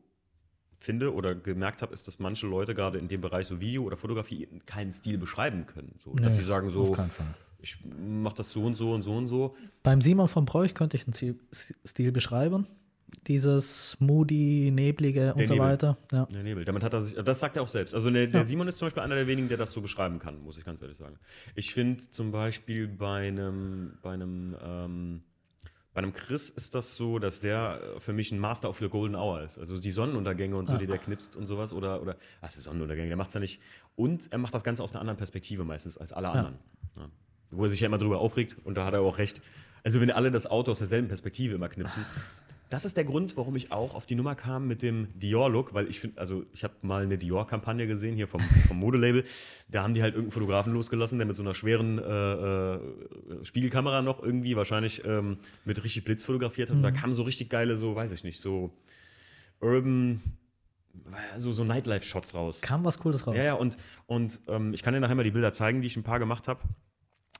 finde oder gemerkt habe, ist, dass manche Leute gerade in dem Bereich so Video oder Fotografie keinen Stil beschreiben können. So, dass
Nee,
sie sagen so, ich mache das so und so und so und so.
Beim Simon von Bräuch könnte ich Stil- Stil beschreiben. Dieses moody, neblige und
Der
so
Nebel.
weiter. Ja.
Der Nebel. Damit hat er sich, das sagt er auch selbst. Also der, der
Ja.
Simon ist zum Beispiel einer der wenigen, der das so beschreiben kann, muss ich ganz ehrlich sagen. Ich finde zum Beispiel bei einem, bei einem, ähm, bei einem Chris ist das so, dass der äh, für mich ein Master of the Golden Hour ist. Also die Sonnenuntergänge und so, die der knipst und sowas. Oder, oder ach, die Sonnenuntergänge, der macht es ja nicht. Und er macht das Ganze aus einer anderen Perspektive meistens als alle anderen. Ja. Wo er sich ja immer drüber aufregt und da hat er auch recht. Also wenn alle das Auto aus derselben Perspektive immer knipsen. Das ist der Grund, warum ich auch auf die Nummer kam mit dem Dior-Look, weil ich finde, also ich habe mal eine Dior-Kampagne gesehen hier vom, vom Modelabel. Da haben die halt irgendeinen Fotografen losgelassen, der mit so einer schweren äh, äh, Spiegelkamera noch irgendwie wahrscheinlich ähm, mit richtig Blitz fotografiert hat. Und da kamen so richtig geile, so weiß ich nicht, so Urban, so, so Nightlife-Shots raus.
Kam was Cooles raus.
Ja, ja, und, und ähm, ich kann dir nachher mal die Bilder zeigen, die ich ein paar gemacht habe.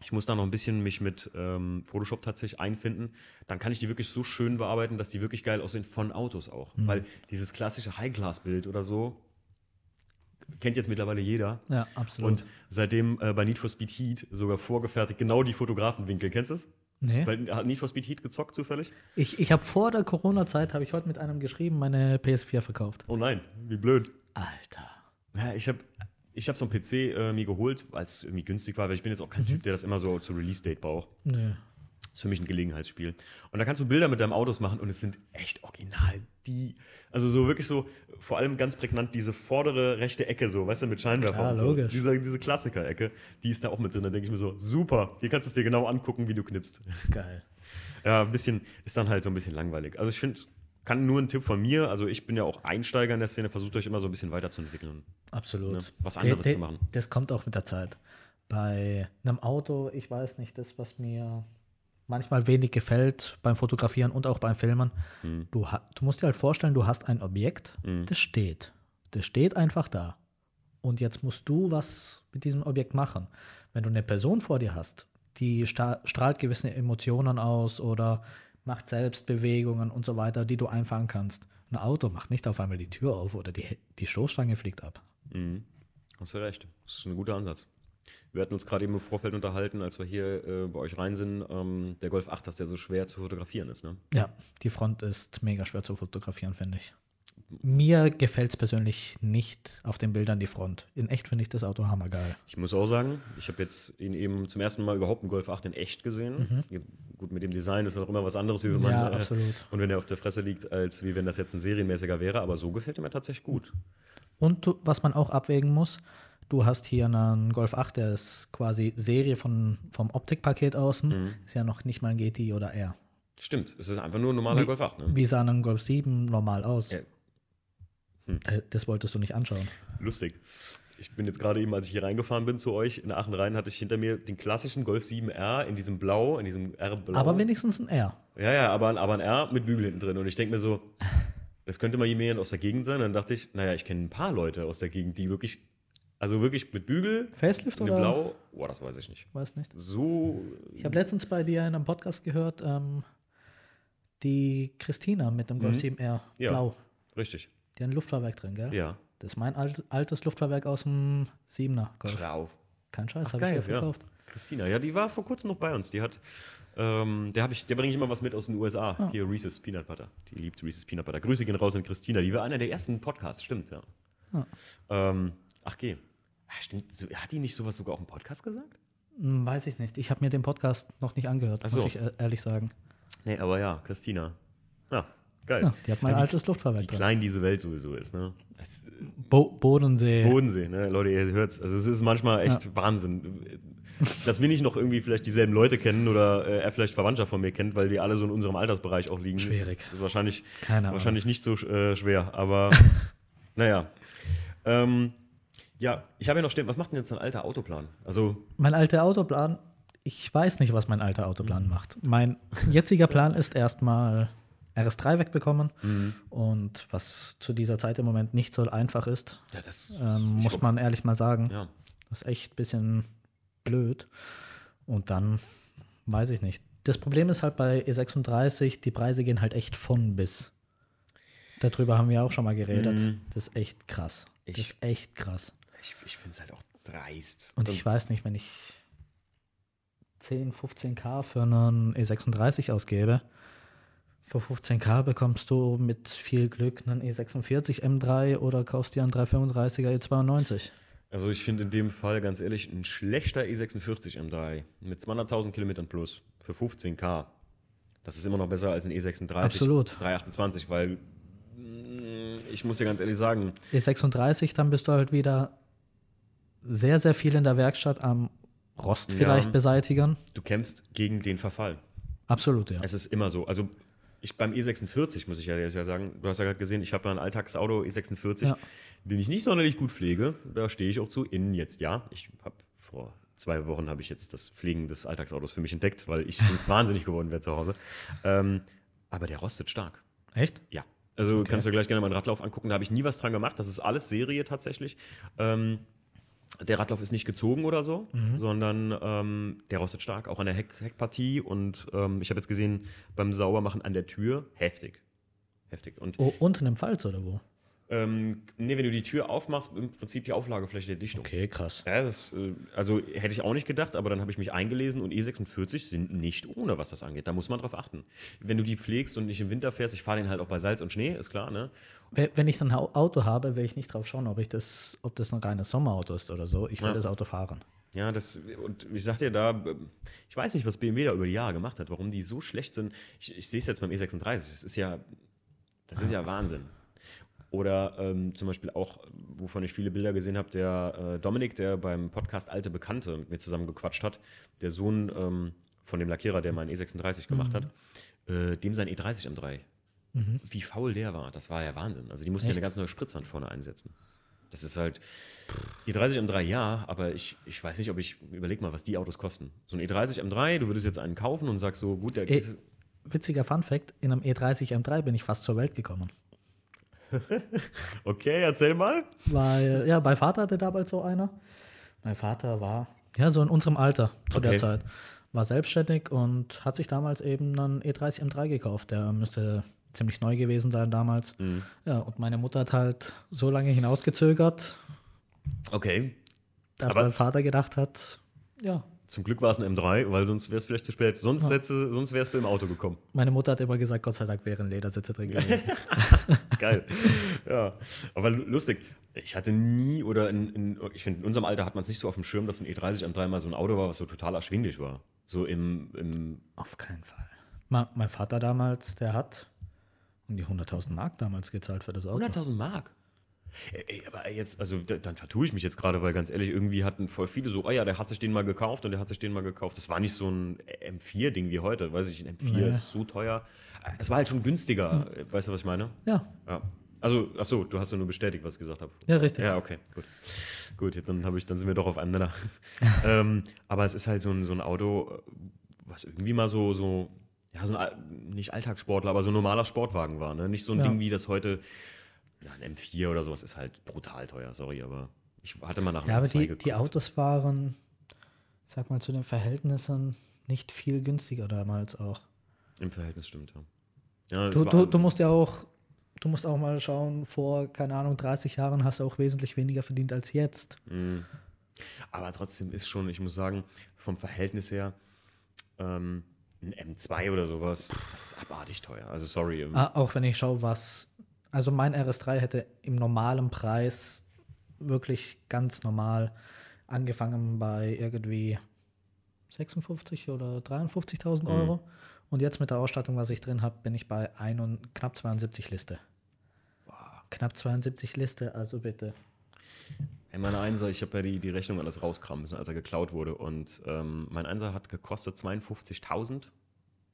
Ich muss da noch ein bisschen mich mit ähm, Photoshop tatsächlich einfinden. Dann kann ich die wirklich so schön bearbeiten, dass die wirklich geil aussehen von Autos auch. Weil dieses klassische High-Class-Bild oder so kennt jetzt mittlerweile jeder.
Ja, absolut.
Und seitdem äh, bei Need for Speed Heat sogar vorgefertigt genau die Fotografenwinkel. Kennst du es?
nee.
Bei- Hat Need for Speed Heat gezockt zufällig?
Ich, ich habe vor der Corona-Zeit, habe ich heute mit einem geschrieben, meine PS4 verkauft.
Oh nein, wie blöd.
Alter.
Ja, ich habe ich hab so einen PC äh, mir geholt, weil es irgendwie günstig war, weil ich bin jetzt auch kein Typ, der das immer so zu Release-Date braucht.
Nö.
Das ist für mich ein Gelegenheitsspiel. Und da kannst du Bilder mit deinem Autos machen und es sind echt original die, also so wirklich so, vor allem ganz prägnant diese vordere rechte Ecke so, weißt du, mit Scheinwerfer
Klar,
und so.
logisch.
Diese, diese Klassiker-Ecke, die ist da auch mit drin. Da denke ich mir so, super, hier kannst du es dir genau angucken, wie du knippst.
Geil.
Ja, ein bisschen, ist dann halt so ein bisschen langweilig. Also ich finde, kann nur ein Tipp von mir, also ich bin ja auch Einsteiger in der Szene, versucht euch immer so ein bisschen weiterzuentwickeln.
Absolut.
Ne, was anderes
Der- der-
zu machen.
Das kommt auch mit der Zeit. Bei einem Auto, ich weiß nicht, das, was mir manchmal wenig gefällt beim Fotografieren und auch beim Filmen,
Hm.
du, du musst dir halt vorstellen, du hast ein Objekt, das steht. Das steht einfach da. Und jetzt musst du was mit diesem Objekt machen. Wenn du eine Person vor dir hast, die strahlt gewisse Emotionen aus oder macht Selbstbewegungen und so weiter, die du einfangen kannst. Ein Auto macht nicht auf einmal die Tür auf oder die, die Stoßstange fliegt ab.
Hast du recht. Das ist ein guter Ansatz. Wir hatten uns gerade eben im Vorfeld unterhalten, als wir hier äh, bei euch rein sind, ähm, der Golf 8, dass der so schwer zu fotografieren ist. Ne?
Ja, die Front ist mega schwer zu fotografieren, finde ich. Mir gefällt es persönlich nicht auf den Bildern die Front. In echt finde ich das Auto hammergeil.
Ich muss auch sagen, ich habe jetzt ihn eben zum ersten Mal überhaupt einen Golf 8 in echt gesehen. Jetzt, gut, mit dem Design ist das auch immer was anderes, wie wenn man
Mhm. Ja,
äh,
absolut.
und wenn er auf der Fresse liegt, als wie wenn das jetzt ein serienmäßiger wäre. Aber so gefällt er mir tatsächlich gut.
Und was man auch abwägen muss, du hast hier einen Golf 8, der ist quasi Serie von, vom Optikpaket außen.
Mhm.
Ist ja noch nicht mal ein GT oder R.
Stimmt, es ist einfach nur ein normaler
Wie-
Golf 8. Ne?
Wie sah ein Golf 7 normal aus?
Ja.
Äh, Das wolltest du nicht anschauen.
Lustig. Ich bin jetzt gerade eben, als ich hier reingefahren bin zu euch, in Aachen rein, hatte ich hinter mir den klassischen Golf 7R in diesem Blau, in diesem R-Blau.
Aber wenigstens ein R.
Ja, ja, aber, ein- aber ein R mit Bügel hinten drin. Und ich denke mir so, das könnte mal jemand aus der Gegend sein. dann dachte ich, naja, ich kenne ein paar Leute aus der Gegend, die wirklich, also wirklich mit Bügel,
Facelift oder?
Blau, boah, das weiß ich nicht.
Weiß nicht.
So,
Ich habe letztens bei dir in einem Podcast gehört, ähm, die Christina mit dem Golf 7R
Mhm. Ja.
Blau.
richtig,
Die hat ein Luftfahrwerk drin, gell?
ja.
Das ist mein alt, altes Luftfahrwerk aus dem 7er Golf.
Hör auf.
Kein Scheiß, habe ich ja
ja.
verkauft.
Christina, ja, die war vor kurzem noch bei uns. Die hat, ähm, der, ich, der bringe ich immer was mit aus den USA.
Ah.
Hier Reese's Peanut Butter. Die liebt Reese's Peanut Butter. Grüße gehen raus an Christina. Die war einer der ersten Podcasts, stimmt, ja.
Ah.
Ähm, ach, geh. Ah, stimmt. Hat die nicht sowas sogar auch im Podcast gesagt?
Hm, Weiß ich nicht. Ich habe mir den Podcast noch nicht angehört,
so.
muss ich ehrlich sagen.
Nee, aber ja, Christina. Ja, geil.
Ja, die hat mein
Ja, wie-
altes
Wie
Luftfahrwerk drin.
klein diese Welt sowieso ist, ne? Es,
Bo Bodensee.
Bodensee, ne? Leute, ihr hört's. Also es ist manchmal echt Wahnsinn. Dass wir nicht noch irgendwie vielleicht dieselben Leute kennen oder äh, er vielleicht Verwandter von mir kennt, weil die alle so in unserem Altersbereich auch liegen.
Schwierig.
Ist, ist wahrscheinlich, wahrscheinlich nicht so äh, schwer, aber naja. Ähm, ja, ich habe ja noch stehen, was macht denn jetzt ein alter Autoplan? Also,
Mein alter Autoplan, ich weiß nicht, was mein alter Autoplan macht. Mein jetziger Plan ist erstmal RS3 wegbekommen und was zu dieser Zeit im Moment nicht so einfach ist,
ja, das
ähm, muss man ehrlich mal sagen.
Ja.
Das ist echt ein bisschen blöd. Und dann weiß ich nicht. Das Problem ist halt bei E36, die Preise gehen halt echt von bis. Darüber haben wir auch schon mal geredet. Das ist echt krass. Das
Ich-
ist echt krass.
Ich, ich finde es halt auch dreist.
Und ich weiß nicht, wenn ich 10, 15k für einen E36 ausgebe, für 15k bekommst du mit viel Glück einen E46 M3 oder kaufst dir einen 335er E92.
Also ich finde in dem Fall, ganz ehrlich, ein schlechter E E46 M3 mit 200.000 Kilometern plus für 15k, das ist immer noch besser als ein E36
Absolut.
328, weil mm, ich muss dir ganz ehrlich sagen,
E36, dann bist du halt wieder sehr, sehr viel in der Werkstatt am Rost
Ja.
vielleicht beseitigen.
du kämpfst gegen den Verfall.
Absolut, ja.
Es ist immer so. Also ich beim E46 muss ich ja jetzt ja sagen, du hast ja gerade gesehen, ich habe ja ein Alltagsauto E46,
Ja.
den ich nicht sonderlich gut pflege. Da stehe ich auch zu. Innen jetzt ja. Ich habe vor zwei Wochen habe ich jetzt das Pflegen des Alltagsautos für mich entdeckt, weil ich sonst wahnsinnig geworden wäre zu Hause. Ähm, aber der rostet stark.
Echt?
Ja. Also kannst du gleich gerne meinen Radlauf angucken. Da habe ich nie was dran gemacht. Das ist alles Serie tatsächlich. Ähm, der Radlauf ist nicht gezogen oder so, sondern ähm, der rostet stark, auch an der Heck Heckpartie. Und ähm, ich habe jetzt gesehen, beim Saubermachen an der Tür, heftig. Heftig. Und
Oh, unten im Pfalz oder wo?
Ähm, nee, wenn du die Tür aufmachst, im Prinzip die Auflagefläche der Dichtung.
Okay, krass.
Ja, das, äh, also hätte ich auch nicht gedacht, aber dann habe ich mich eingelesen und E46 sind nicht ohne, was das angeht. Da muss man drauf achten. Wenn du die pflegst und nicht im Winter fährst, ich fahre den halt auch bei Salz und Schnee, ist klar, ne?
We- Wenn ich ein Au- Auto habe, will ich nicht drauf schauen, ob, ich das, ob das ein reines Sommerauto ist oder so. Ich will
Ja.
das Auto fahren.
Ja, das, und ich sag dir da, ähm, ich weiß nicht, was BMW da über die Jahre gemacht hat, warum die so schlecht sind. Ich, ich sehe es jetzt beim E36, das ist ja, das ist ja Wahnsinn. Oder ähm, zum Beispiel auch, wovon ich viele Bilder gesehen habe, der äh, Dominik, der beim Podcast Alte Bekannte mit mir zusammen gequatscht hat, der Sohn ähm, von dem Lackierer, der meinen E36 gemacht hat, äh, dem sein E30 M3. Wie faul der war, das war ja Wahnsinn. Also die mussten ja eine ganz neue Spritzwand vorne einsetzen. Das ist halt, E30 M3 ja, aber ich, ich weiß nicht, ob ich, überleg mal, was die Autos kosten. So ein E30 M3, du würdest jetzt einen kaufen und sagst so, gut, der
E witziger Fun-Fact: In einem E30 M3 bin ich fast zur Welt gekommen.
okay, erzähl mal.
Weil, ja, mein Vater hatte damals so einer. Mein Vater war, ja, so in unserem Alter zu
Okay.
der Zeit. War selbstständig und hat sich damals eben einen E30 M3 gekauft. Der müsste ziemlich neu gewesen sein damals. Ja, und meine Mutter hat halt so lange hinausgezögert,
Okay.
dass
Aber-
mein Vater gedacht hat, ja,
Zum Glück war es ein M3, weil sonst wäre es vielleicht zu spät. Sonst, hättest, sonst wärst du im Auto gekommen.
meine Mutter hat immer gesagt, Gott sei Dank wären Ledersitze drin gewesen.
Geil. ja. Aber lu- lustig. Ich hatte nie, oder in, in, ich finde, in unserem Alter hat man es nicht so auf dem Schirm, dass ein E30 M3 mal so ein Auto war, was so total erschwinglich war. So im, im
Auf keinen Fall. Ma, mein Vater damals, der hat um die 100.000 Mark damals gezahlt für das Auto.
100.000 Mark. Ey, aber jetzt, also da, dann vertue ich mich jetzt gerade, weil ganz ehrlich, irgendwie hatten voll viele so, oh ja, der hat sich den mal gekauft und der hat sich den mal gekauft. Das war nicht so ein M4-Ding wie heute, weiß ich, ein M4
Nee.
ist so teuer. Es war halt schon günstiger, weißt du, was ich meine?
Ja,
Ja. Also, ach so, du hast ja nur bestätigt, was ich gesagt habe.
ja, richtig.
Ja, okay, gut. Gut, dann, ich, dann sind wir doch auf einem Nenner. ähm, aber es ist halt so ein, so ein Auto, was irgendwie mal so, so ja, so ein, nicht Alltagssportler, aber so ein normaler Sportwagen war. Ne? Nicht so ein
Ja.
Ding wie das heute, ja, ein M4 oder sowas ist halt brutal teuer, sorry, aber ich hatte mal nach einem
Ja, aber
M2
die, die Autos waren, sag mal, zu den Verhältnissen nicht viel günstiger damals auch.
Im Verhältnis stimmt, ja. ja das
Du,
war-
du, du musst ja auch, du musst auch mal schauen, vor, keine Ahnung, 30 Jahren hast du auch wesentlich weniger verdient als jetzt.
aber trotzdem ist schon, ich muss sagen, vom Verhältnis her, ähm, ein M2 oder sowas, das ist abartig teuer. Also sorry. ähm,
Ah, auch wenn ich schaue, was, also mein RS3 hätte im normalen Preis wirklich ganz normal angefangen bei irgendwie 56 oder 53.000 Euro. Und jetzt mit der Ausstattung, was ich drin habe, bin ich bei ein und knapp 72 Liste. Knapp 72 Liste, also bitte.
Ey, meine Einser, ich habe ja die, die Rechnung alles rauskramen müssen, als er geklaut wurde. Und ähm, mein Einser hat gekostet 52.000.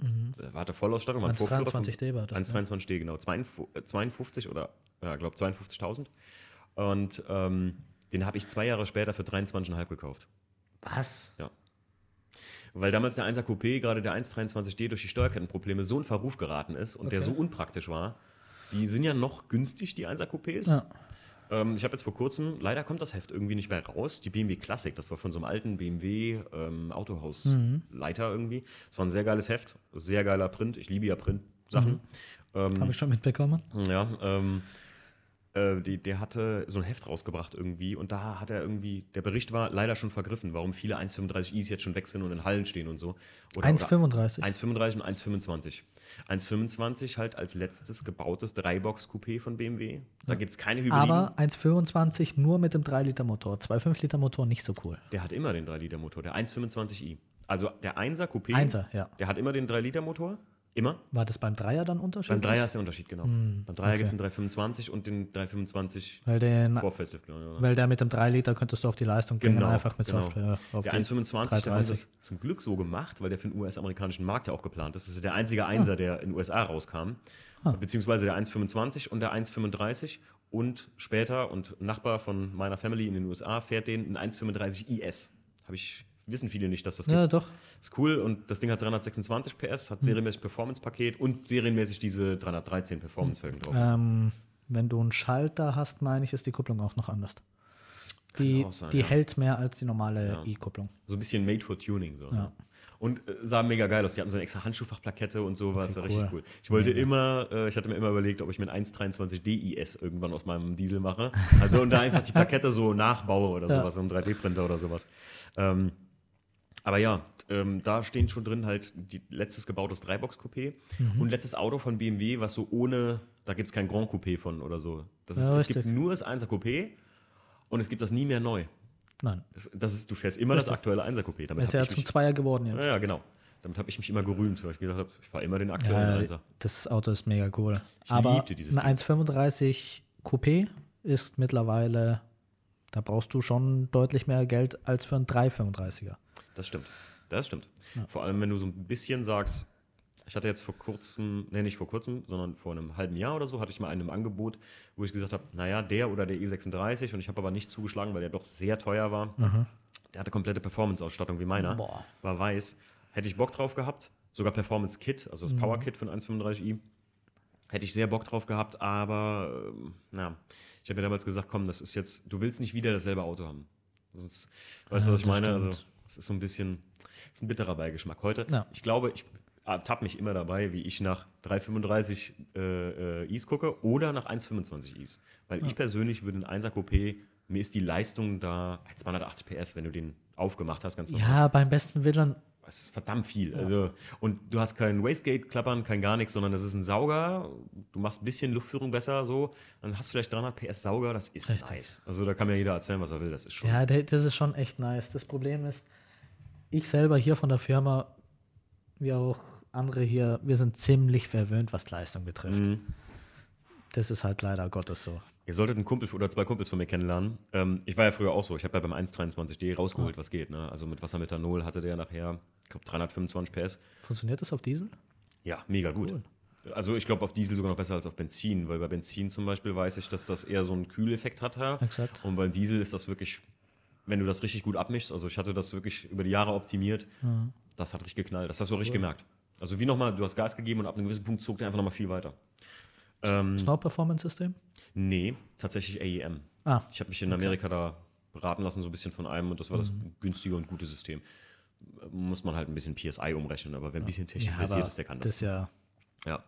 Mhm. Warte, Vollausstattung. war ein Vorführer
1,23D war das,
1,22D, genau. 52 52 oder, ja, glaube 52.000. Und ähm, den habe ich zwei Jahre später für 23,5 gekauft.
Was?
Ja. Weil damals der 1er Coupé, gerade der 123D, durch die Steuerkettenprobleme so in Verruf geraten ist und der
Okay.
so unpraktisch war. Die sind ja noch günstig, die 1er Coupés.
Ja.
Ähm, ich habe jetzt vor kurzem, leider kommt das Heft irgendwie nicht mehr raus, die BMW Classic, das war von so einem alten BMW ähm, Autohausleiter irgendwie. Das war ein sehr geiles Heft, sehr geiler Print. Ich liebe ja Print-Sachen. Ähm,
Habe ich schon mitbekommen.
ja, ähm, äh, die, der hatte so ein Heft rausgebracht irgendwie und da hat er irgendwie, der Bericht war leider schon vergriffen, warum viele 1,35i's jetzt schon weg sind und in Hallen stehen und so. Oder,
1,35.
1,35 und 1,25. 1,25 halt als letztes gebautes Dreibox-Coupé von BMW. Da gibt es keine Hybriden.
Aber 1,25 nur mit dem 3-Liter-Motor. 2,5-Liter-Motor nicht so cool.
der hat immer den 3-Liter-Motor, der 1,25i. Also der 1er Coupé,
Einser, ja.
der hat immer den 3-Liter-Motor. Immer.
War das beim Dreier dann Unterschied?
Beim Dreier ist der Unterschied, genau. Beim Dreier
okay.
gibt es den 325 und den 325
Weil, den,
vor Facelift, glaube ich, oder?
weil der mit dem 3 Liter könntest du auf die Leistung gehen, einfach mit
genau.
Software. Auf
der
die
1,25, der haben
330.
das zum Glück so gemacht, weil der für den US-amerikanischen Markt ja auch geplant ist. Das ist der einzige Einser, der in den USA rauskam. Beziehungsweise der 1,25 und der 1,35 und später und Nachbar von meiner Family in den USA fährt den ein 1,35 IS. Habe ich, wissen viele nicht, dass das
Ja,
gibt.
doch.
Ist cool und das Ding hat 326 PS, hat serienmäßig Performance-Paket und serienmäßig diese 313 Performance-Felgen drauf.
Ähm, wenn du einen Schalter hast, meine ich, ist die Kupplung auch noch anders. Die,
sein,
die
ja.
hält mehr als die normale
Ja.
E-Kupplung.
So ein bisschen made for tuning. So, ne? Und äh, sah mega geil aus. Die hatten so eine extra Handschuhfachplakette und sowas.
Okay,
richtig
cool.
cool. Ich wollte immer, äh, ich hatte mir immer überlegt, ob ich mir einen 123 DIS irgendwann aus meinem Diesel mache. Also und da einfach die Plakette so nachbaue oder
Ja.
sowas, so ein 3D-Printer oder sowas. Ähm, aber ja, ähm, da stehen schon drin halt die, letztes gebautes Dreibox-Coupé
Mhm.
und letztes Auto von BMW, was so ohne, da gibt es kein Grand Coupé von oder so. Das ist,
Ja,
es
richtig.
gibt nur das 1er Coupé und es gibt das nie mehr neu.
Nein.
Das, das ist, du fährst immer das aktuelle 1er Coupé. Damit
Ist ja zum Zweier geworden jetzt.
ja, genau. Damit habe ich mich immer gerühmt, weil ich gesagt habe, ich fahre immer den aktuellen
Ja,
Einser.
das Auto ist mega cool.
Ich
Aber
liebte dieses
ein 1,35 Coupé ist mittlerweile, da brauchst du schon deutlich mehr Geld als für einen 3,35er.
Das stimmt. Das stimmt. Vor allem, wenn du so ein bisschen sagst, ich hatte jetzt vor kurzem, nee, nicht vor kurzem, sondern vor einem halben Jahr oder so, hatte ich mal einen im Angebot, wo ich gesagt habe, naja, der oder der E36 und ich habe aber nicht zugeschlagen, weil der doch sehr teuer war. Der hatte komplette Performance-Ausstattung wie meiner.
Boah.
War weiß. Hätte ich Bock drauf gehabt, sogar Performance-Kit, also das Power-Kit von 135i. Hätte ich sehr Bock drauf gehabt, aber ähm, na, ich habe mir damals gesagt, komm, das ist jetzt, du willst nicht wieder dasselbe Auto haben. Sonst, weißt du,
Ja,
was ich meine? Also,
stimmt.
Es ist so ein bisschen, es ist ein bitterer Beigeschmack. Heute,
Ja.
ich glaube, ich ertappe mich immer dabei, wie ich nach 335 äh, äh, Is gucke oder nach 125 Is. Weil ich persönlich würde ein 1er Coupé, mir ist die Leistung da 280 PS, wenn du den aufgemacht hast, ganz normal.
Ja, beim besten Willen,
Das ist verdammt viel. Also, und du hast kein Wastegate-Klappern, kein gar nichts, sondern das ist ein Sauger. Du machst ein bisschen Luftführung besser so. Dann hast du vielleicht 300 PS Sauger, das ist
Richtig.
nice. Also da kann mir jeder erzählen, was er will. Das ist schon.
ja, das ist schon echt nice. Das Problem ist, ich selber hier von der Firma, wie auch andere hier, wir sind ziemlich verwöhnt, was Leistung betrifft.
Mhm.
Das ist halt leider Gottes so.
Ihr solltet einen Kumpel oder zwei Kumpels von mir kennenlernen. Ähm, ich war ja früher auch so. Ich habe ja beim 123D rausgeholt, was geht. Ne? Also mit Wassermethanol hatte der nachher, ich glaube, 325 PS.
Funktioniert das auf Diesel?
Ja, mega gut. Also ich glaube auf Diesel sogar noch besser als auf Benzin, weil bei Benzin zum Beispiel weiß ich, dass das eher so einen Kühleffekt hat.
Exakt.
Und beim Diesel ist das wirklich, wenn du das richtig gut abmischst, also ich hatte das wirklich über die Jahre optimiert, das hat richtig geknallt. Das hast du richtig gemerkt. Also wie nochmal, du hast Gas gegeben und ab einem gewissen Punkt zog der einfach nochmal viel weiter. Ähm,
Snow Performance System?
Nee, tatsächlich AEM.
Ah,
Ich habe mich in Amerika da beraten lassen, so ein bisschen von einem und das war das
Mhm.
günstige und gute System. Muss man halt ein bisschen PSI umrechnen, aber wer ein bisschen technisch
ja,
ist, der kann
das
das.
ja,
Ja.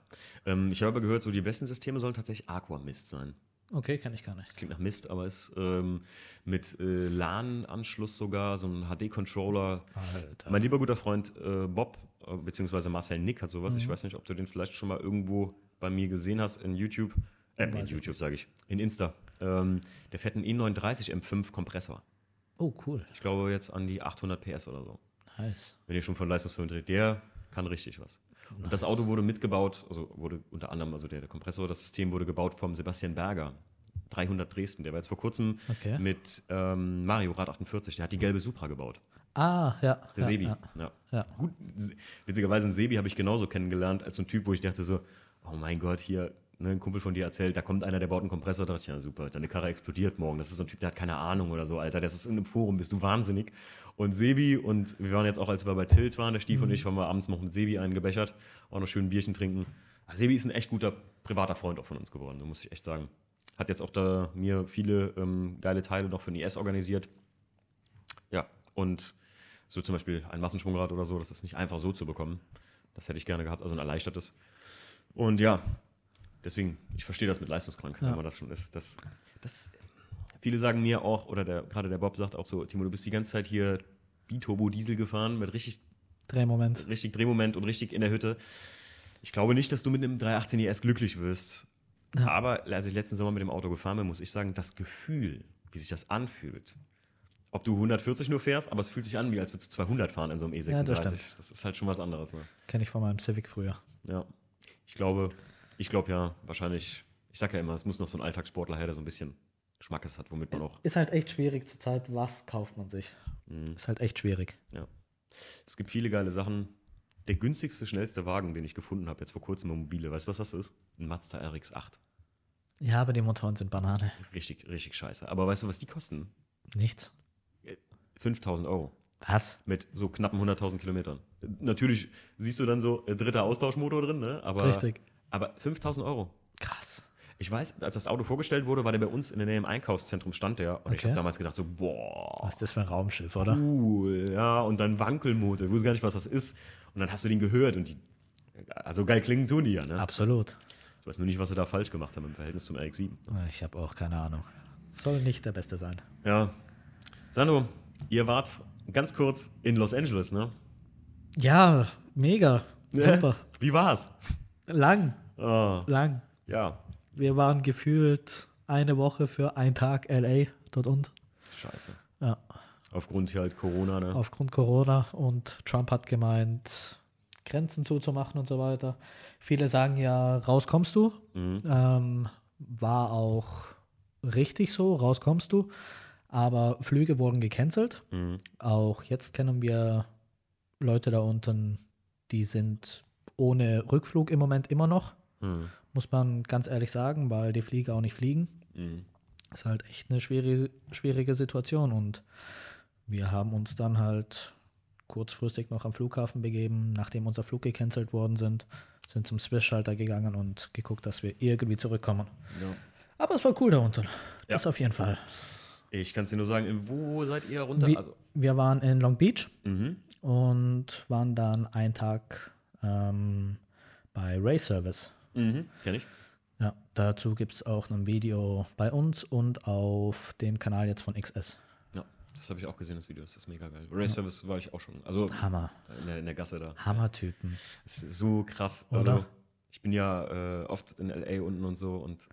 Ähm, ich habe aber gehört, so die besten Systeme sollen tatsächlich Aquamist sein.
Okay, kann ich gar nicht.
Klingt nach Mist, aber ist ähm, mit äh, LAN-Anschluss sogar, so ein HD-Controller. Mein lieber guter Freund äh, Bob, äh, beziehungsweise Marcel Nick hat sowas. Ich
Mhm.
weiß nicht, ob du den vielleicht schon mal irgendwo bei mir gesehen hast in YouTube. Äh, in
ich
YouTube sage ich. In Insta. Ähm, der fährt einen E39 M5 Kompressor.
Oh, cool.
Ich glaube jetzt an die 800 PS oder so.
Nice.
wenn ihr schon von Leistungsfirmen dreht, der kann richtig was. Und das Auto wurde mitgebaut, also wurde unter anderem, also der, der Kompressor, das System wurde gebaut vom Sebastian Berger, 300 Dresden. Der war jetzt vor kurzem
Okay.
mit ähm, Mario Rad 48, der hat die gelbe Supra gebaut.
Ah, ja.
Der
ja,
Sebi.
Ja.
Ja.
Ja.
Gut, witzigerweise einen Sebi habe ich genauso kennengelernt als so ein Typ, wo ich dachte so, oh mein Gott, hier, ne, ein Kumpel von dir erzählt, da kommt einer, der baut einen Kompressor, da dachte ich, ja super, deine Karre explodiert morgen. Das ist so ein Typ, der hat keine Ahnung oder so, Alter, das ist in einem Forum, bist du wahnsinnig. Und Sebi und wir waren jetzt auch, als wir bei Tilt waren, der Stief und ich, waren wir abends noch mit Sebi eingebechert, auch noch schön ein Bierchen trinken. Ah, Sebi ist ein echt guter privater Freund auch von uns geworden, da muss ich echt sagen. Hat jetzt auch da mir viele ähm, geile Teile noch für den IS organisiert. Ja, und so zum Beispiel ein Massenschwungrad oder so, das ist nicht einfach so zu bekommen. Das hätte ich gerne gehabt, also ein erleichtertes. Und ja, deswegen, ich verstehe das mit leistungskrank, wenn man das schon ist. Das, das, viele sagen mir auch, oder der, gerade der Bob sagt auch so, Timo, du bist die ganze Zeit hier Biturbo-Diesel gefahren mit richtig,
Drehmoment.
richtig Drehmoment und richtig in der Hütte. Ich glaube nicht, dass du mit einem 318 ES glücklich wirst. Aber als ich letzten Sommer mit dem Auto gefahren bin, muss ich sagen, das Gefühl, wie sich das anfühlt, ob du 140 nur fährst, aber es fühlt sich an, wie als würdest du 200 fahren in so einem E36.
Ja, das stimmt.
das ist halt schon was anderes. Ne?
Kenne ich von meinem Civic früher.
Ja. Ich glaube, ich glaube ja, wahrscheinlich, ich sag ja immer, es muss noch so ein Alltagssportler her, der so ein bisschen Schmackes hat, womit man auch,
Ist halt echt schwierig zurzeit, was kauft man sich.
Mhm.
Ist halt echt schwierig.
ja. Es gibt viele geile Sachen. Der günstigste, schnellste Wagen, den ich gefunden habe, jetzt vor kurzem im Mobile, weißt du, was das ist? Ein Mazda RX-8.
Ja, aber die Motoren sind Banane.
Richtig, richtig scheiße. Aber weißt du, was die kosten?
Nichts.
5000 Euro.
Was?
Mit so knappen 100.000 Kilometern. Natürlich siehst du dann so äh, dritter Austauschmotor drin, ne? Aber,
Richtig.
Aber 5000 Euro.
Krass.
Ich weiß, als das Auto vorgestellt wurde, war der bei uns in der Nähe im Einkaufszentrum, stand der. Und ich
Okay.
habe damals gedacht so, boah,
Was ist das für ein Raumschiff, oder?
cool. Ja, und dann Wankelmotor. Ich wusste gar nicht, was das ist. Und dann hast du den gehört und die, also geil klingen tun die ja, ne?
Absolut.
Ich weiß nur nicht, was sie da falsch gemacht haben im Verhältnis zum RX-7.
Ich habe auch keine Ahnung. Soll nicht der Beste sein.
Ja. Sandro, ihr wart ganz kurz in Los Angeles, ne?
Ja, mega. Super.
Wie war's?
Lang,
Ah,
lang.
ja,
Wir waren gefühlt eine Woche für einen Tag LA dort unten.
scheiße.
Ja,
Aufgrund hier halt Corona, ne?
aufgrund Corona und Trump hat gemeint, Grenzen zuzumachen und so weiter. Viele sagen ja, raus kommst du. Ähm, war auch richtig so, raus kommst du. Aber Flüge wurden gecancelt. Auch jetzt kennen wir Leute da unten, die sind ohne Rückflug im Moment immer noch.
Hm.
Muss man ganz ehrlich sagen, weil die Flieger auch nicht fliegen.
Mhm.
Ist halt echt eine schwierige, schwierige Situation. Und wir haben uns dann halt kurzfristig noch am Flughafen begeben, nachdem unser Flug gecancelt worden sind, sind zum Swiss-Schalter gegangen und geguckt, dass wir irgendwie zurückkommen.
Ja.
Aber es war cool da unten.
Ja.
Das auf jeden Fall.
Ich kann es dir nur sagen, wo seid ihr runter?
Wie,
also,
wir waren in Long Beach
mhm.
und waren dann einen Tag ähm, bei Ray Service.
Mhm. Kenn ich.
Ja, dazu gibt es auch ein Video bei uns und auf dem Kanal jetzt von XS.
Ja, das habe ich auch gesehen, das Video. Das ist mega geil. Race Service war ich auch schon. Also
Hammer.
in der, in der Gasse da.
Hammertypen.
So krass.
Oder?
Also, ich bin ja äh, oft in LA unten und so und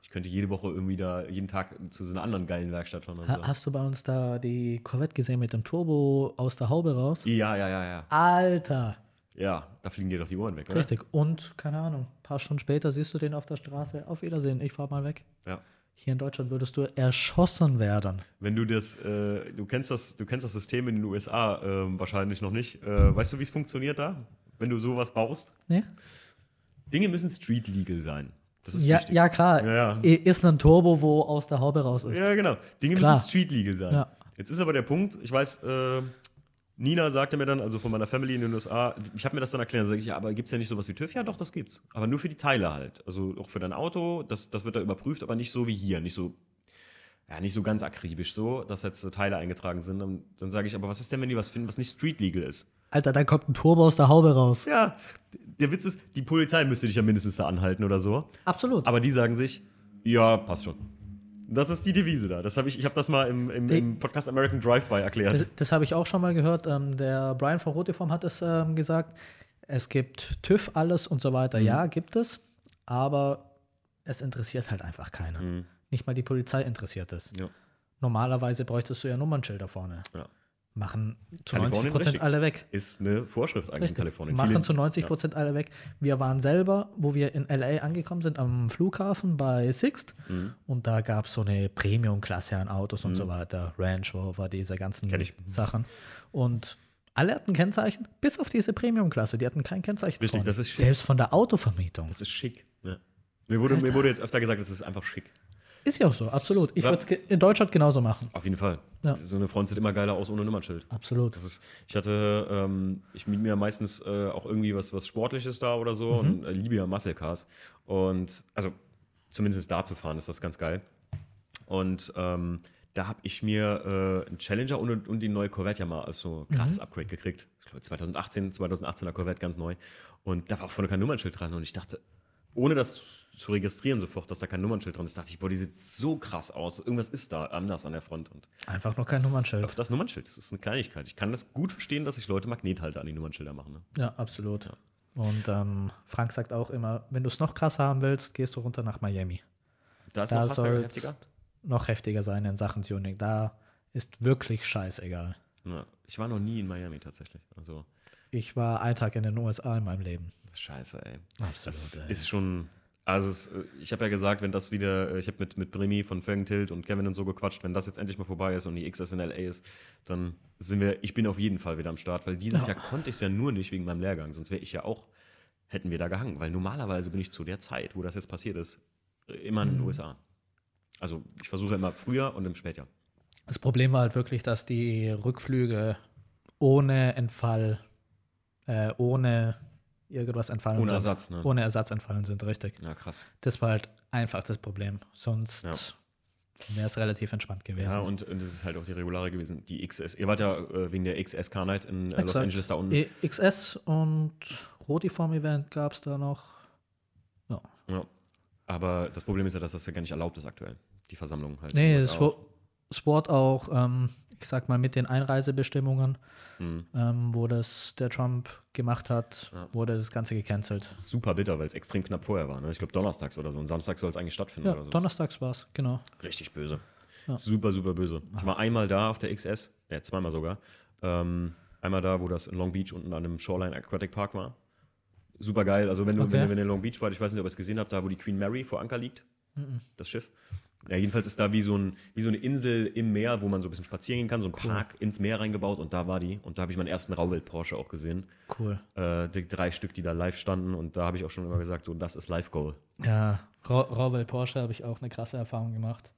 ich könnte jede Woche irgendwie da, jeden Tag zu so einer anderen geilen Werkstatt fahren. Und
Ha
so.
hast du bei uns da die Corvette gesehen mit dem Turbo aus der Haube raus?
Ja, ja, ja, ja.
Alter!
Ja, da fliegen dir doch die Ohren weg, oder?
Richtig. Und, keine Ahnung, ein paar Stunden später siehst du den auf der Straße. Auf Wiedersehen, ich fahr mal weg.
Ja.
Hier in Deutschland würdest du erschossen werden.
Wenn du das, äh, du kennst das, du kennst das System in den USA ähm, wahrscheinlich noch nicht. Äh, weißt du, wie es funktioniert da? Wenn du sowas baust?
Ne?
Dinge müssen street legal sein. Das ist
Ja, ja, klar.
Ja, ja.
Ist ein Turbo, wo aus der Haube raus ist.
Ja, genau. Dinge
Klar.
müssen street legal sein. Jetzt ist aber der Punkt, ich weiß, äh, Nina sagte mir dann, also von meiner Family in den USA, ich habe mir das dann erklärt, dann sage ich, ja, aber gibt es ja nicht sowas wie TÜV? Ja, doch, das gibt's. Aber nur für die Teile halt. Also auch für dein Auto, das, das wird da überprüft, aber nicht so wie hier, nicht so, ja, nicht so ganz akribisch so, dass jetzt Teile eingetragen sind. Dann, dann sage ich, aber was ist denn, wenn die was finden, was nicht street legal ist?
Alter, da kommt ein Turbo aus der Haube raus.
Ja, der Witz ist, die Polizei müsste dich ja mindestens da anhalten oder so.
Absolut.
Aber die sagen sich, ja, passt schon. Das ist die Devise da. Das habe ich, ich habe das mal im, im, im Podcast American Drive-By erklärt.
Das, das habe ich auch schon mal gehört. Ähm, der Brian von Rotiform hat es ähm, gesagt. Es gibt TÜV, alles und so
Mhm.
weiter. Ja, gibt es. Aber es interessiert halt einfach keiner. Nicht mal die Polizei interessiert es.
Mhm. Ja.
Normalerweise bräuchtest du ja Nummernschilder vorne.
Ja.
Machen zu
Kalifornien
90 Prozent
richtig.
alle weg.
Ist eine Vorschrift eigentlich in Kalifornien.
Machen
Viele-
zu 90 Prozent alle weg. Wir waren selber, wo wir in LA angekommen sind, am Flughafen bei Sixt.
Mhm.
Und da gab es so eine Premium-Klasse an Autos und so weiter. Range Rover, diese ganzen. Sachen. Und alle hatten Kennzeichen, bis auf diese Premium-Klasse. Die hatten kein Kennzeichen.
Richtig,
vorne.
das ist schick.
Selbst von der Autovermietung.
Das ist schick. Ja. Mir, wurde, mir wurde jetzt öfter gesagt, das ist einfach schick.
Ist ja auch so, absolut. Ich würde es in Deutschland genauso machen.
Auf jeden Fall.
Ja.
So eine Front sieht immer geiler aus ohne Nummernschild.
Absolut.
Das ist, ich hatte, ähm, ich miete mir meistens äh, auch irgendwie was, was Sportliches da oder so und äh, liebe ja Muscle Cars. Und also zumindest da zu fahren, ist das ganz geil. Und ähm, da habe ich mir äh, einen Challenger und, und die neue Corvette ja mal als so gratis Upgrade gekriegt. Ich glaube 2018, 2018er Corvette ganz neu. Und da war auch vorne kein Nummernschild dran. Und ich dachte, ohne das zu registrieren sofort, dass da kein Nummernschild dran ist, dachte ich, boah, die sieht so krass aus. Irgendwas ist da anders an der Front. Und
Einfach noch kein Nummernschild.
auf das Nummernschild, das ist eine Kleinigkeit. Ich kann das gut verstehen, dass sich Leute Magnethalter an die Nummernschilder machen. Ne?
Ja, absolut. Und ähm, Frank sagt auch immer, wenn du es noch krasser haben willst, gehst du runter nach Miami.
Da ist
Da soll es noch heftiger sein in Sachen Tuning. Da ist wirklich scheißegal.
Ja, ich war noch nie in Miami tatsächlich. Also,
Ich war einen Tag in den USA in meinem Leben.
scheiße, ey.
Absolut,
Das
ey.
ist schon. Also, es, äh, ich habe ja gesagt, wenn das wieder, äh, ich habe mit, mit Bremi von Felgentilt und Kevin und so gequatscht, wenn das jetzt endlich mal vorbei ist und die XS in LA ist, dann sind wir, ich bin auf jeden Fall wieder am Start, weil dieses Jahr konnte ich es ja nur nicht wegen meinem Lehrgang, sonst wäre ich ja auch, hätten wir da gehangen, weil normalerweise bin ich zu der Zeit, wo das jetzt passiert ist, äh, immer
Mhm.
in den USA. Also, ich versuche immer früher und im Spätjahr.
Das Problem war halt wirklich, dass die Rückflüge ohne Entfall, äh, ohne irgendwas entfallen
Ohne
sind.
Ersatz, ne?
Ohne Ersatz entfallen sind, richtig.
Ja, krass.
Das war halt einfach das Problem. Sonst
Ja.
wäre es relativ entspannt gewesen.
Ja, und, und das ist halt auch die regulare gewesen, die XS. Ihr wart ja äh, wegen der XS Car Night in äh, Los. Angeles da unten.
E- XS und Rotiform-Event gab es da noch. Ja.
Ja. Aber das Problem ist ja, dass das ja gar nicht erlaubt ist aktuell. Die Versammlung halt.
Nee, es wurde auch, ähm, ich sag mal, mit den Einreisebestimmungen,
Hm.
ähm, wo das der Trump gemacht hat,
Ja.
wurde das Ganze gecancelt.
Super bitter, weil es extrem knapp vorher war. Ne? Ich glaube, donnerstags oder so. Und samstags soll es eigentlich stattfinden
Ja,
oder so.
donnerstags war es, genau.
Richtig böse.
Ja.
Super, super böse. Ich war einmal da auf der XS, ja, zweimal sogar. Ähm, einmal da, wo das in Long Beach unten an einem Shoreline Aquatic Park war. Super geil. Also, wenn du,
Okay.
wenn, du wenn ihr in Long Beach wart, ich weiß nicht, ob ihr es gesehen habt, da, wo die Queen Mary vor Anker liegt, das Schiff. Ja, jedenfalls ist da wie so, ein, wie so eine Insel im Meer, wo man so ein bisschen spazieren gehen kann, so ein Park ins Meer reingebaut und da war die. Und da habe ich meinen ersten Rauwelt-Porsche auch gesehen.
Cool.
Äh, die drei Stück, die da live standen und da habe ich auch schon immer gesagt, so, das ist Live-Goal.
Ja, Ra Rauwelt Porsche habe ich auch eine krasse Erfahrung gemacht.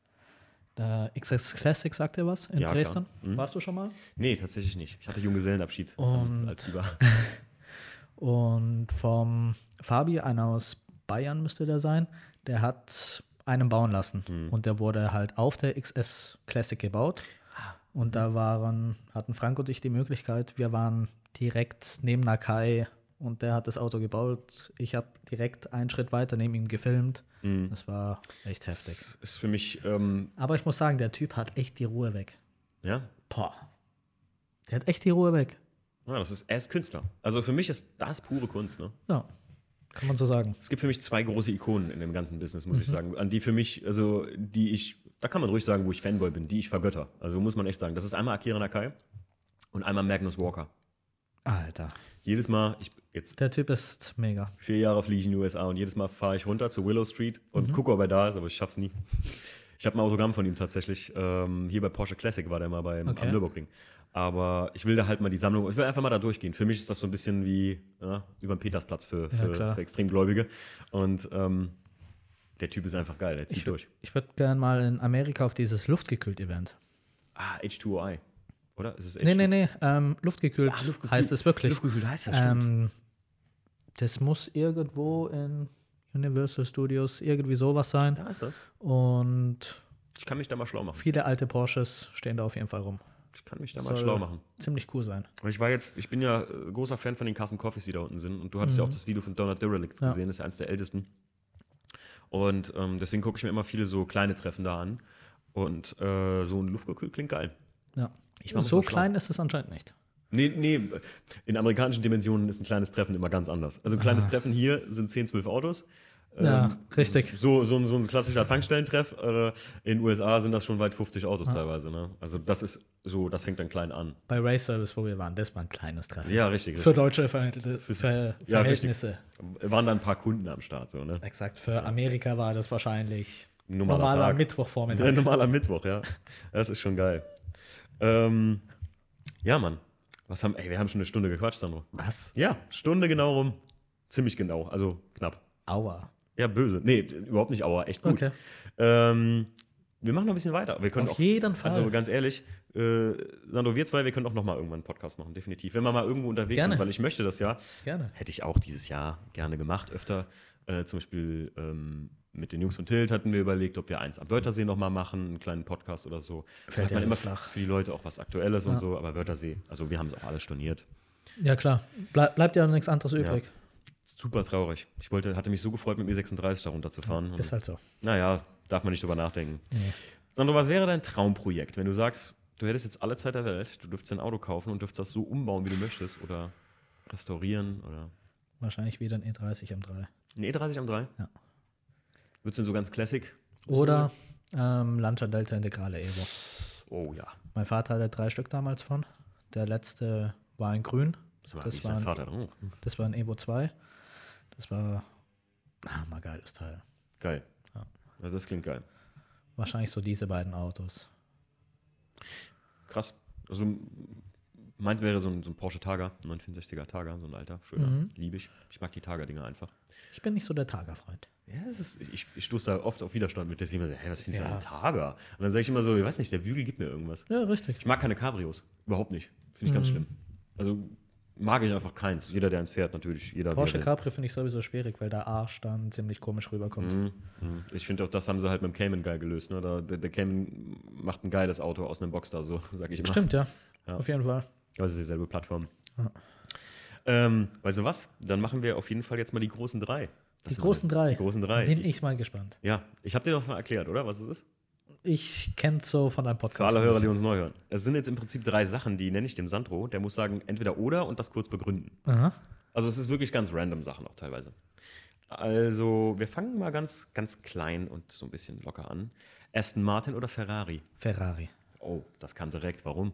Der XS Classic sagt dir was in
Ja,
Dresden?
Mhm.
Warst du schon mal?
Nee, tatsächlich nicht. Ich hatte Junggesellenabschied
Und-
als Über.
Und vom Fabi, einer aus Bayern müsste der sein, der hat einen bauen lassen.
Mhm.
Und der wurde halt auf der XS Classic gebaut. Und da waren, hatten Frank und ich die Möglichkeit, wir waren direkt neben Nakai und der hat das Auto gebaut. Ich habe direkt einen Schritt weiter neben ihm gefilmt.
Mhm.
Das war echt heftig.
Das ist für mich, ähm,
Aber ich muss sagen, der Typ hat echt die Ruhe weg.
ja,
Boah. Der hat echt die Ruhe weg.
ja, das ist, er ist Künstler. Also für mich ist das pure Kunst. Ne?
Ja, kann man so sagen.
Es gibt für mich zwei große Ikonen in dem ganzen Business, muss ich sagen. An die für mich, also die ich, da kann man ruhig sagen, wo ich Fanboy bin, die ich vergötter. Also muss man echt sagen. Das ist einmal Akira Nakai und einmal Magnus Walker.
Alter.
Jedes Mal, ich jetzt
Der Typ ist mega.
vier Jahre fliege ich in die USA und jedes Mal fahre ich runter zu Willow Street und gucke, ob er da ist, aber ich schaff's nie. Ich habe ein Autogramm von ihm tatsächlich. Ähm, hier bei Porsche Classic war der mal beim,
Okay.
am Nürburgring. Aber ich will da halt mal die Sammlung, ich will einfach mal da durchgehen. Für mich ist das so ein bisschen wie ja, über den Petersplatz für,
Ja,
für,
klar.
für Extremgläubige. Und ähm, der Typ ist einfach geil, der zieht
Ich,
durch.
ich würde gerne mal in Amerika auf dieses Luftgekühlt-Event.
Ah, H2OI. Oder? Ist es H2?
Nee, nee, nee. Ähm, luftgekühlt, heißt es wirklich.
Luftgekühlt heißt das,
Ähm, das muss irgendwo in Universal Studios irgendwie sowas sein.
Da ist das.
Und
Ich kann mich da mal schlau machen.
viele alte Porsches stehen da auf jeden Fall rum.
Ich kann mich da mal schlau machen.
Ziemlich cool sein.
Ich war jetzt, ich bin ja äh, großer Fan von den Carson Coffees, die da unten sind. Und du hattest ja auch das Video von Donald Derelicts
Ja.
gesehen, das ist ja eines der ältesten. Und ähm, deswegen gucke ich mir immer viele so kleine Treffen da an. Und äh, so ein Luftgekühlt klingt geil.
Ja. So klein ist es anscheinend nicht.
Nee, nee, in amerikanischen Dimensionen ist ein kleines Treffen immer ganz anders. Also ein kleines Treffen hier sind 10, 12 Autos.
Ja,
Ähm,
richtig.
So, so, ein- so ein klassischer Tankstellentreff. Äh, in den USA sind das schon weit 50 Autos teilweise. Ne? Also das ist so, das fängt dann klein an.
Bei Race Service, wo wir waren, das war ein kleines Treffen.
Ja, richtig.
Für
richtig.
deutsche Verhält- Ver
Ja,
Verhältnisse.
Waren da ein paar Kunden am Start, so, ne?
Exakt. Für Amerika war das wahrscheinlich
Ein normaler
normaler
Tag.
Mittwochvormittag.
Ein normaler Mittwoch, ja. Das ist schon geil. Ähm, ja, Mann. Was haben, ey, wir haben schon eine Stunde gequatscht, Sandro.
Was?
Ja, Stunde genau rum. Ziemlich genau, also knapp.
Aua.
Ja, böse. Nee, überhaupt nicht, aber echt gut.
Okay.
Ähm, wir machen noch ein bisschen weiter. Wir können
Auf
auch,
jeden Fall.
Also ganz ehrlich, äh, Sandro, wir zwei, wir können auch noch mal irgendwann einen Podcast machen, definitiv. Wenn wir mal irgendwo unterwegs
Gerne.
sind, weil ich möchte das ja.
Gerne.
Hätte ich auch dieses Jahr gerne gemacht, öfter. Äh, zum Beispiel ähm, mit den Jungs von Tilt hatten wir überlegt, ob wir eins am Wörthersee noch mal machen, einen kleinen Podcast oder so.
Fällt
man
ja
immer
flach.
für die Leute auch was Aktuelles und
Ja.
so, aber Wörthersee, also wir haben es auch alles storniert.
Ja, klar. Ble bleibt ja nichts anderes übrig.
Super traurig. Ich wollte, hatte mich so gefreut, mit mir 36 da runterzufahren.
Ist halt so.
Naja, darf man nicht drüber nachdenken.
Nee.
Sandro, was wäre dein Traumprojekt, wenn du sagst, du hättest jetzt alle Zeit der Welt, du dürftest ein Auto kaufen und dürftest das so umbauen, wie du möchtest oder restaurieren oder
Wahrscheinlich wieder ein E30 M3.
ein E30 am 3?
Ja.
Würdest du denn so ganz Classic?
Oder ähm, Lancia Delta Integrale Evo.
Oh ja.
Mein Vater hatte drei Stück damals von. Der letzte war in grün.
Das war,
Das war ein-
Vater drauf?
Das war ein Evo 2. Das war ah, mal geiles Teil.
Geil.
Ja.
Also das klingt geil.
Wahrscheinlich so diese beiden Autos.
Krass. Also meins wäre so ein, so ein Porsche Targa, 964er Targa, so ein alter, schöner.
Mhm.
Liebe ich. Ich mag die Targa-Dinger einfach.
Ich bin nicht so der Targa-Freund.
Ja, ist, ich, ich stoße da oft auf Widerstand mit, dass immer so, hey, was findest du
Ja.
an einem Targa? Und dann sage ich immer so, ich weiß nicht, der Bügel gibt mir irgendwas.
Ja, richtig.
Ich mag keine Cabrios. Überhaupt nicht. Finde ich ganz
Mhm.
schlimm. Also mag ich einfach keins. Jeder, der eins fährt, natürlich. Jeder,
Porsche
der,
Capri finde ich sowieso schwierig, weil der Arsch dann ziemlich komisch rüberkommt.
Mhm. Mhm. Ich finde auch, das haben sie halt mit dem Cayman geil gelöst. Ne? Da, der, der Cayman macht ein geiles Auto aus einem Boxster, so sage ich immer.
Stimmt, ja.
Ja.
Auf jeden Fall.
Das ist dieselbe Plattform.
Ja.
Ähm, weißt du was? Dann machen wir auf jeden Fall jetzt mal die großen drei. Das
Die großen drei.
Die großen drei.
Bin
Ich,
ich mal gespannt.
ja, ich habe dir doch mal erklärt, oder? Was es ist?
Ich kenne es so von deinem
Für
Podcast.
alle
ein
Hörer, die uns neu hören. Es sind jetzt im Prinzip drei Sachen, die nenne ich dem Sandro. Der muss sagen, entweder oder und das kurz begründen.
Aha.
Also es ist wirklich ganz random Sachen auch teilweise. Also wir fangen mal ganz, ganz klein und so ein bisschen locker an. Aston Martin oder Ferrari?
Ferrari.
Oh, das kam direkt. Warum?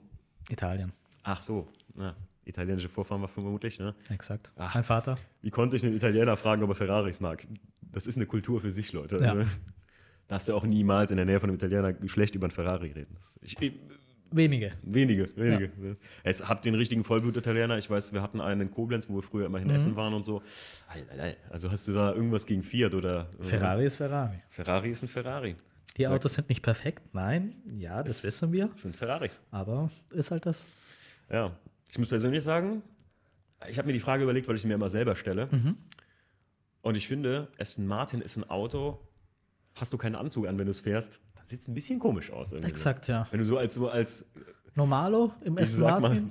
Italien.
Ach so, na, italienische Vorfahren war vermutlich, ne?
Exakt.
Ach.
Mein Vater.
Wie konnte ich einen Italiener fragen, ob er Ferraris mag? Das ist eine Kultur für sich, Leute.
Ja.
Also, darfst du auch niemals in der Nähe von einem Italiener schlecht über einen Ferrari reden. Ich, ich,
Wenige.
wenige, wenige. Es habt den richtigen Vollblut-Italiener. Ich weiß, wir hatten einen in Koblenz, wo wir früher immer in Essen waren und so. Also hast du da irgendwas gegen Fiat oder?
Ferrari ist Ferrari.
Ferrari ist ein Ferrari.
Die Autos sind nicht perfekt. Nein, ja, das
Es-
wissen wir.
Das sind Ferraris.
Aber ist halt das.
Ja. Ich muss persönlich sagen, ich habe mir die Frage überlegt, weil ich sie mir immer selber stelle.
Mhm.
Und ich finde, Aston Martin ist ein Auto, hast du keinen Anzug an, wenn du es fährst, dann sieht es ein bisschen komisch aus. irgendwie.
Exakt, ja.
Wenn du so als, so als
Normalo im Aston
mal,
Martin.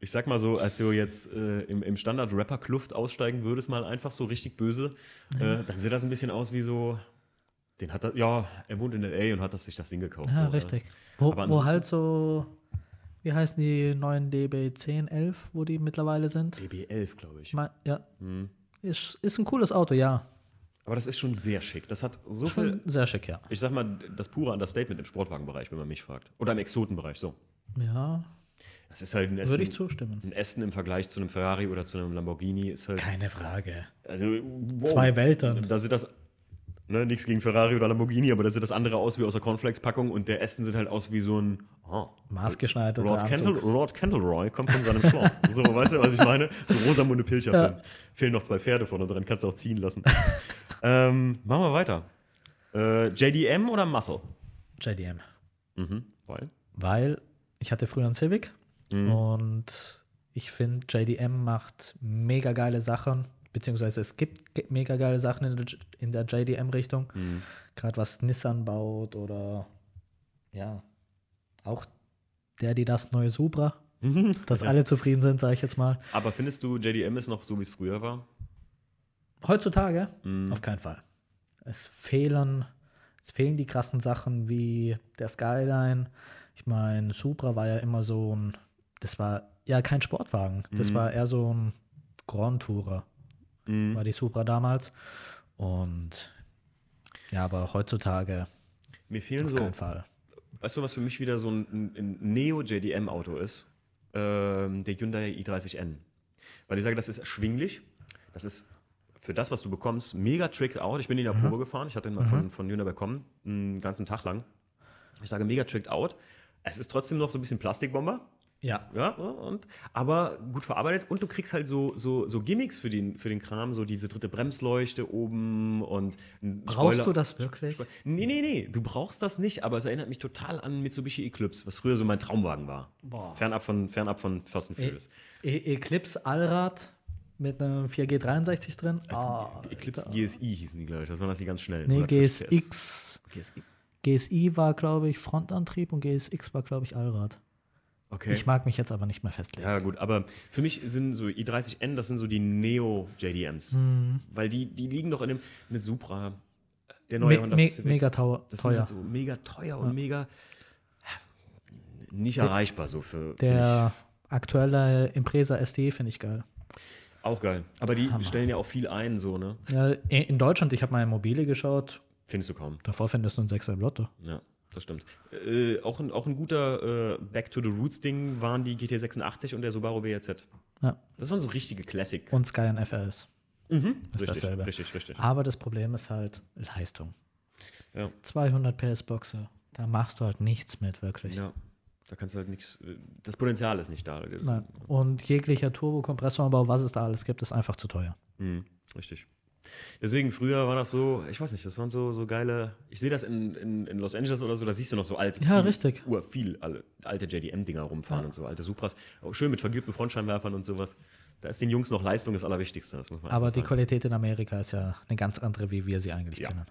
ich sag mal so, als du jetzt äh, im, im Standard-Rapper-Kluft aussteigen würdest, mal einfach so richtig böse, äh, dann sieht das ein bisschen aus wie so, den hat er, ja, er wohnt in L.A. und hat das, sich das Ding gekauft.
Ja,
so,
richtig. Wo, wo halt so, wie heißen die neuen DB 10, 11, wo die mittlerweile sind?
DB11, glaube ich.
Mein, ja.
Hm.
Ist, ist ein cooles Auto, ja.
Aber das ist schon sehr schick. Das hat so viel,
Schon sehr schick, ja.
ich sag mal, das pure Understatement im Sportwagenbereich, wenn man mich fragt. Oder im Exotenbereich, so.
Ja,
Das ist halt ein Aston,
würde ich zustimmen.
ein Aston im Vergleich zu einem Ferrari oder zu einem Lamborghini ist halt.
Keine Frage.
Also, wow.
Zwei Welten.
Da sieht das. Ne, nichts gegen Ferrari oder Lamborghini, aber da sieht das andere aus wie aus der Cornflakes-Packung und der Aston sieht halt aus wie so ein. Oh,
Maßgeschneiderter
Lord, Kendall. Lord Kendallroy kommt von seinem Schloss. So, weißt du, was ich meine? So Rosamunde Pilcher.
Ja.
Fehlen noch zwei Pferde vorne dran, kannst du auch ziehen lassen. ähm, machen wir weiter. Äh, JDM oder Muscle?
JDM.
Mhm, weil?
Weil ich hatte früher einen Civic
Mhm.
und ich finde, JDM macht mega geile Sachen, beziehungsweise es gibt mega geile Sachen in der, in der JDM-Richtung.
Mhm.
Gerade was Nissan baut oder ja, auch der, die das neue Supra, dass alle zufrieden sind, sage ich jetzt mal.
Aber findest du, JDM ist noch so, wie es früher war?
Heutzutage
Mhm.
auf keinen Fall. Es fehlen, es fehlen die krassen Sachen wie der Skyline. Ich meine, Supra war ja immer so ein, das war ja kein Sportwagen. Das
Mhm.
war eher so ein Grand Tourer,
Mhm.
war die Supra damals. Und ja, aber heutzutage
Mir fehlen
auf
so,
keinen Fall.
weißt du, was für mich wieder so ein, ein Neo-JDM-Auto ist? Ähm, der Hyundai i30N. Weil ich sage, das ist erschwinglich. Das ist für das, was du bekommst, mega tricked out. Ich bin in der Probe gefahren. Ich hatte ihn mal von, von Hyundai bekommen, einen ganzen Tag lang. Ich sage mega tricked out. Es ist trotzdem noch so ein bisschen Plastikbomber.
Ja.
Ja, und, aber gut verarbeitet und du kriegst halt so, so, so Gimmicks für den, für den Kram, so diese dritte Bremsleuchte oben und
Brauchst
Spoiler-
du das wirklich?
Nee, nee, nee, du brauchst das nicht, aber es erinnert mich total an Mitsubishi Eclipse, was früher so mein Traumwagen war.
Boah.
Fernab von, fernab von Fast and
E
Furious.
E Eclipse Allrad mit einem 4G63 drin. Ah,
Eclipse GSI hießen die, glaube ich. Das waren das die ganz schnell.
nee,
150 PS.
GSX.
GSI.
GSI war, glaube ich, Frontantrieb und GSX war, glaube ich, Allrad.
Okay.
Ich mag mich jetzt aber nicht mehr festlegen.
Ja, gut, aber für mich sind so i30N, das sind so die Neo-JDMs.
Mhm.
Weil die, die liegen doch in dem, eine Supra, der neue
Me
Honda
me
Civic.
mega tau
Das
teuer.
sind halt so mega teuer und mega ja, nicht erreichbar so für, für
Der aktuelle Impresa SD finde ich geil.
Auch geil. Aber die stellen ja auch viel ein, so, ne?
Ja, in Deutschland, ich habe mal Immobilie geschaut,
Findest du kaum.
davor findest du einen Sechser im Lotto.
Ja, das stimmt. Äh, auch, ein, auch ein guter äh, Back to the Roots-Ding waren die GT86 und der Subaru BRZ.
Ja.
Das waren so richtige Classic.
Und Sky FRS.
Mhm.
ist
richtig,
dasselbe.
richtig, richtig.
Aber das Problem ist halt Leistung.
Ja.
200 PS Boxe, da machst du halt nichts mit, wirklich.
ja, da kannst du halt nichts. äh, Das Potenzial ist nicht da.
Nein. Und jeglicher Turbokompressoranbau, was es da alles gibt, ist einfach zu teuer.
Mhm, richtig. Deswegen, früher war das so, ich weiß nicht, das waren so, so geile. Ich sehe das in, in, in Los Angeles oder so, da siehst du noch so alte,
Ja,
viel,
richtig.
Ur, viel alte JDM-Dinger rumfahren und so, alte Supras. Auch schön mit vergilbten Frontscheinwerfern und sowas. Da ist den Jungs noch Leistung das Allerwichtigste, das muss man
Aber die. Qualität in Amerika ist ja eine ganz andere, wie wir sie eigentlich
Ja.
kennen.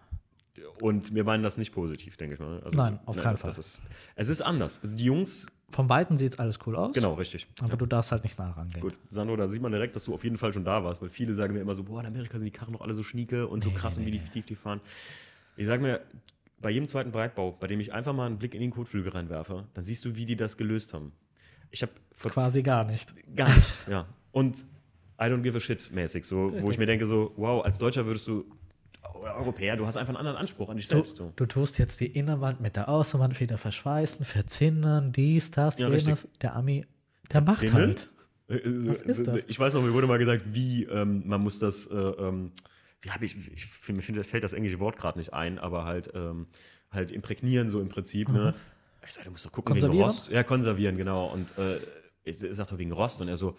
Und wir meinen das nicht positiv, denke ich mal. Also,
Nein, auf keinen
das
Fall.
Ist, es ist anders. Also die Jungs,
Vom Weiten sieht es alles cool aus,
genau, richtig.
aber du darfst halt nicht nah rangehen.
Gut, Sandro, da sieht man direkt, dass du auf jeden Fall schon da warst, weil viele sagen mir immer so, boah, in Amerika sind die Karren noch alle so schnieke und so krass und wie die tief die fahren. Ich sage mir, bei jedem zweiten Breitbau, bei dem ich einfach mal einen Blick in den Kotflügel reinwerfe, dann siehst du, wie die das gelöst haben. Ich habe
Quasi gar nicht.
gar nicht, ja. Und I don't give a shit mäßig, so, wo ich mir denke so, wow, als Deutscher würdest du, oder Europäer, du hast einfach einen anderen Anspruch an dich
Du,
selbst. So.
du tust jetzt die Innenwand mit der Außenwand wieder verschweißen, verzinnern, dies, das,
Ja,
jenes. Der Ami, der macht halt.
Was
ist das?
Ich weiß noch, mir wurde mal gesagt, wie ähm, man muss das, äh, ähm, wie habe ich, ich mir fällt das englische Wort gerade nicht ein, aber halt, ähm, halt imprägnieren so im Prinzip. Ne? Ich sage, du musst doch gucken wegen? Rost. Ja, konservieren, genau. Und äh, ich, ich sag doch wegen Rost und er so,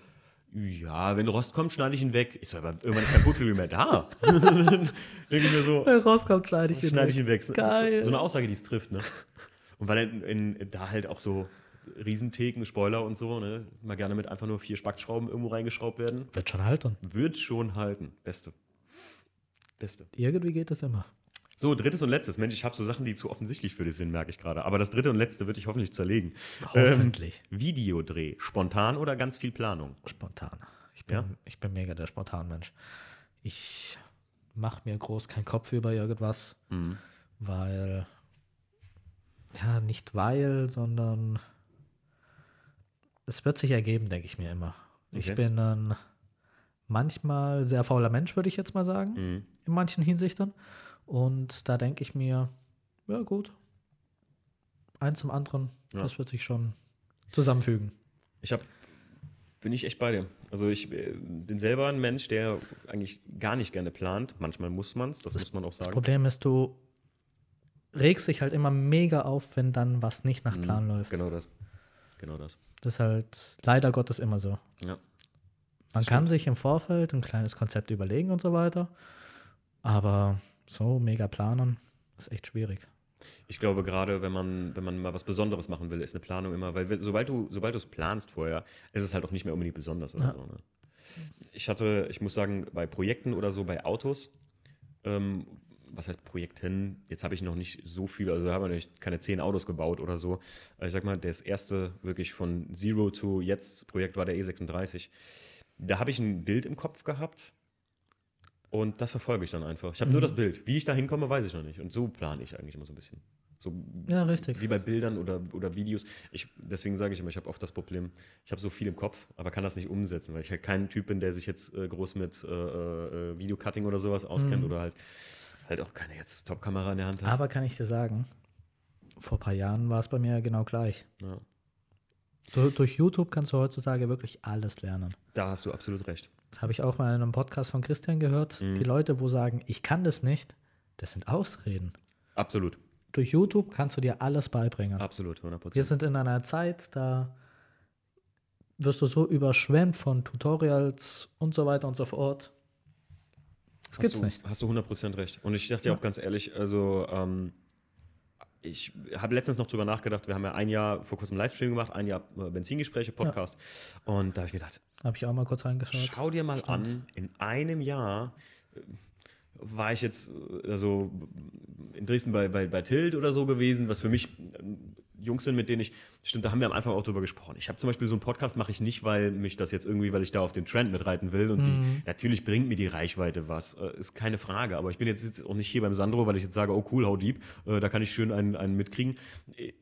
ja, wenn Rost kommt, schneide ich ihn weg. Ich so, aber irgendwann ist kein Kotflügel mehr da. Denke ich mir so,
Rauskommt, schneide ich ihn
schneide
weg.
ich ihn weg. Das ist
Geil.
So eine Aussage, die es trifft, ne? Und weil in, in, da halt auch so Riesentheken, Spoiler und so, ne? Mal gerne mit einfach nur vier Spackschrauben irgendwo reingeschraubt werden.
Wird schon halten.
Wird schon halten. Beste. Beste.
Irgendwie geht das immer.
So, drittes und letztes. Mensch, ich habe so Sachen, die zu offensichtlich für dich sind, merke ich gerade. Aber das dritte und letzte wird ich hoffentlich zerlegen.
Hoffentlich.
Ähm, Videodreh. Spontan oder ganz viel Planung?
Spontan. Ich bin,
Ja?
ich bin mega der Spontanmensch. Ich mache mir groß keinen Kopf über irgendwas,
Mhm.
weil, ja, nicht weil, sondern es wird sich ergeben, denke ich mir immer. Ich
Okay.
bin ein manchmal sehr fauler Mensch, würde ich jetzt mal sagen,
Mhm.
in manchen Hinsichten. Und da denke ich mir, ja gut, eins zum anderen,
Ja.
das wird sich schon zusammenfügen.
Ich habe bin ich echt bei dir. Also ich äh, bin selber ein Mensch, der eigentlich gar nicht gerne plant. Manchmal muss man es, das muss man auch
Das
sagen.
Problem ist, du regst dich halt immer mega auf, wenn dann was nicht nach Plan läuft.
Genau das. Genau das.
Das ist halt leider Gottes immer so.
Ja.
Man kann sich im Vorfeld ein kleines Konzept überlegen und so weiter, aber so mega planen ist echt schwierig.
Ich glaube, gerade wenn man, wenn man mal was Besonderes machen will, ist eine Planung immer, weil sobald du sobald du es planst vorher, ist es halt auch nicht mehr unbedingt besonders oder
Ja.
so. Ne? Ich hatte, ich muss sagen, bei Projekten oder so, bei Autos, ähm, was heißt Projekten? Jetzt habe ich noch nicht so viel, also da haben wir keine zehn Autos gebaut oder so. Aber ich sag mal, das erste wirklich von Zero to jetzt Projekt war der E36. Da habe ich ein Bild im Kopf gehabt und das verfolge ich dann einfach. Ich habe nur das Bild. Wie ich da hinkomme, weiß ich noch nicht. Und so plane ich eigentlich immer so ein bisschen. So
Ja, richtig.
wie bei Bildern oder, oder Videos. Ich, deswegen sage ich immer, ich habe oft das Problem, ich habe so viel im Kopf, aber kann das nicht umsetzen, weil ich halt kein Typ bin, der sich jetzt äh, groß mit äh, äh, Videocutting oder sowas auskennt oder halt, halt auch keine jetzt Top-Kamera in der Hand hat.
Aber kann ich dir sagen, vor ein paar Jahren war es bei mir genau gleich.
ja,
Du, durch YouTube kannst du heutzutage wirklich alles lernen.
da hast du absolut recht.
Das habe ich auch mal in einem Podcast von Christian gehört.
Mhm.
Die Leute, wo sagen, ich kann das nicht, das sind Ausreden.
Absolut,
Durch YouTube kannst du dir alles beibringen.
absolut, 100%
Wir sind in einer Zeit, da wirst du so überschwemmt von Tutorials und so weiter und so fort. Das gibt's
hast du,
nicht.
Hast du 100% recht. Und ich dachte ja auch ganz ehrlich, also ähm, ich habe letztens noch drüber nachgedacht, wir haben ja ein Jahr vor kurzem Livestream gemacht, ein Jahr äh, Benzingespräche, Podcast. Und da habe ich mir gedacht,
Habe ich auch mal kurz reingeschaut.
schau dir mal an, in einem Jahr äh, war ich jetzt äh, also in Dresden bei, bei, bei Tilt oder so gewesen, was für mich äh, Jungs sind, mit denen ich, stimmt, da haben wir am Anfang auch drüber gesprochen. Ich habe zum Beispiel so einen Podcast mache ich nicht, weil mich das jetzt irgendwie, weil ich da auf den Trend mitreiten will und die, natürlich bringt mir die Reichweite was, äh, ist keine Frage, aber ich bin jetzt, jetzt auch nicht hier beim Sandro, weil ich jetzt sage, oh cool, hau deep, da kann ich schön einen, einen mitkriegen. Ich-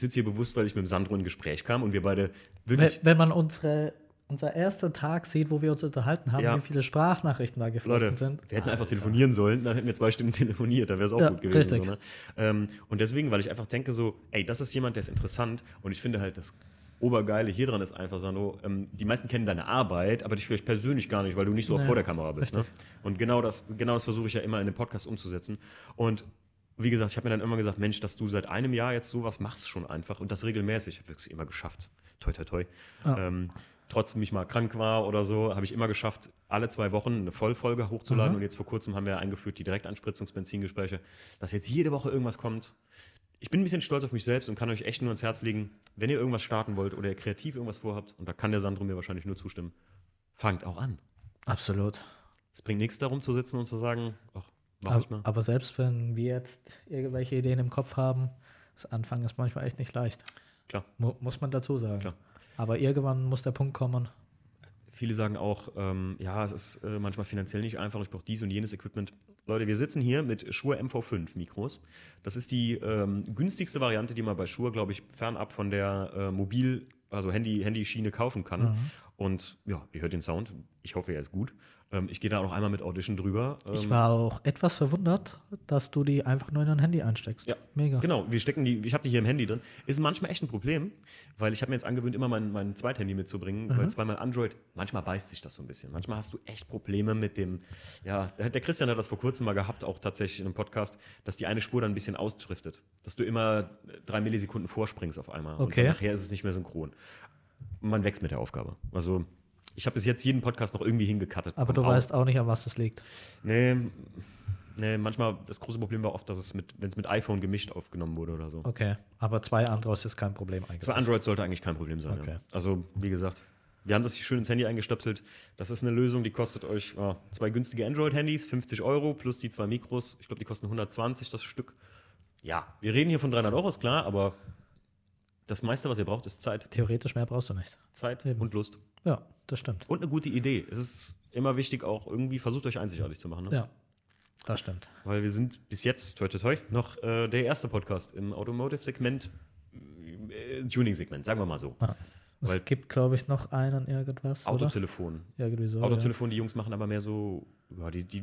sitze hier bewusst, weil ich mit dem Sandro in Gespräch kam und wir beide
Wenn,
wirklich
wenn man unsere, unser erster Tag sieht, wo wir uns unterhalten haben,
Ja.
wie viele Sprachnachrichten da geflossen
Leute,
sind.
wir hätten einfach telefonieren sollen, dann hätten wir zwei Stunden telefoniert, dann wäre es auch
Ja,
gut gewesen.
richtig.
So, ne? ähm, und deswegen, weil ich einfach denke so, ey, das ist jemand, der ist interessant und ich finde halt das Obergeile hier dran ist einfach, Sandro, ähm, die meisten kennen deine Arbeit, aber dich vielleicht persönlich gar nicht, weil du nicht so
Nee,
vor der Kamera bist. Ne? Und genau das, genau das versuche ich ja immer in den Podcast umzusetzen. Und wie gesagt, ich habe mir dann immer gesagt, Mensch, dass du seit einem Jahr jetzt sowas machst schon einfach und das regelmäßig. Ich habe wirklich immer geschafft. Toi, toi, toi. Ähm, trotzdem ich mal krank war oder so, habe ich immer geschafft, alle zwei Wochen eine Vollfolge hochzuladen. Und jetzt vor kurzem haben wir eingeführt die Direktanspritzungsbenzingespräche, dass jetzt jede Woche irgendwas kommt. Ich bin ein bisschen stolz auf mich selbst und kann euch echt nur ans Herz legen, wenn ihr irgendwas starten wollt oder ihr kreativ irgendwas vorhabt, und da kann der Sandro mir wahrscheinlich nur zustimmen, fangt auch an.
Absolut.
Es bringt nichts darum zu sitzen und zu sagen, ach, mach ich mal.
Aber, aber selbst wenn wir jetzt irgendwelche Ideen im Kopf haben, das Anfangen ist manchmal echt nicht leicht.
Klar.
Mu muss man dazu sagen.
Klar.
Aber irgendwann muss der Punkt kommen.
Viele sagen auch, ähm, ja, es ist äh, manchmal finanziell nicht einfach, ich brauche dies und jenes Equipment. Leute, wir sitzen hier mit Shure MV5 Mikros. Das ist die ähm, günstigste Variante, die man bei Shure, glaube ich, fernab von der äh, Mobil, also Handy, Handyschiene kaufen kann. Und ja, ihr hört den Sound. Ich hoffe, er ist gut. Ähm, ich gehe da noch einmal mit Audition drüber.
Ich
Ähm,
war auch etwas verwundert, dass du die einfach nur in dein Handy einsteckst.
Ja,
Mega.
Genau, wir stecken die, ich habe die hier im Handy drin. Ist manchmal echt ein Problem, weil ich habe mir jetzt angewöhnt, immer mein, mein Zweithandy mitzubringen, weil zweimal Android, manchmal beißt sich das so ein bisschen. Manchmal hast du echt Probleme mit dem, ja, der, der Christian hat das vor kurzem mal gehabt, auch tatsächlich in einem Podcast, dass die eine Spur dann ein bisschen ausdriftet. Dass du immer drei Millisekunden vorspringst auf einmal. Und
Okay.
dann nachher ist es nicht mehr synchron. Man wächst mit der Aufgabe. Also ich habe bis jetzt jeden Podcast noch irgendwie hingekattet.
Aber du weißt auch nicht, an was das liegt.
Nee, nee, manchmal, das große Problem war oft, dass es mit, wenn es mit iPhone gemischt aufgenommen wurde oder so.
Okay. Aber zwei Androids ist kein Problem eigentlich.
Zwei Android sollte eigentlich kein Problem sein.
Okay.
Ja. Also, wie gesagt, wir haben das hier schön ins Handy eingestöpselt. Das ist eine Lösung, die kostet euch oh, zwei günstige Android-Handys, 50 Euro, plus die zwei Mikros. Ich glaube, die kosten 120 das Stück. Ja, wir reden hier von 300 Euro, ist klar, aber das meiste, was ihr braucht, ist Zeit.
Theoretisch mehr brauchst du nicht.
Zeit
Eben.
und Lust.
Ja, das stimmt.
Und eine gute Idee. Es ist immer wichtig, auch irgendwie versucht euch einzigartig zu machen. Ne?
Ja, das stimmt.
Weil wir sind bis jetzt, toi toi toi, noch äh, der erste Podcast im Automotive-Segment, äh, Tuning-Segment, sagen wir mal so.
Ja. Es
Weil-
gibt, glaube ich, noch einen irgendwas. oder?
Autotelefon.
Irgendwie so.
Autotelefon, die Jungs machen aber mehr so, ja, die, die,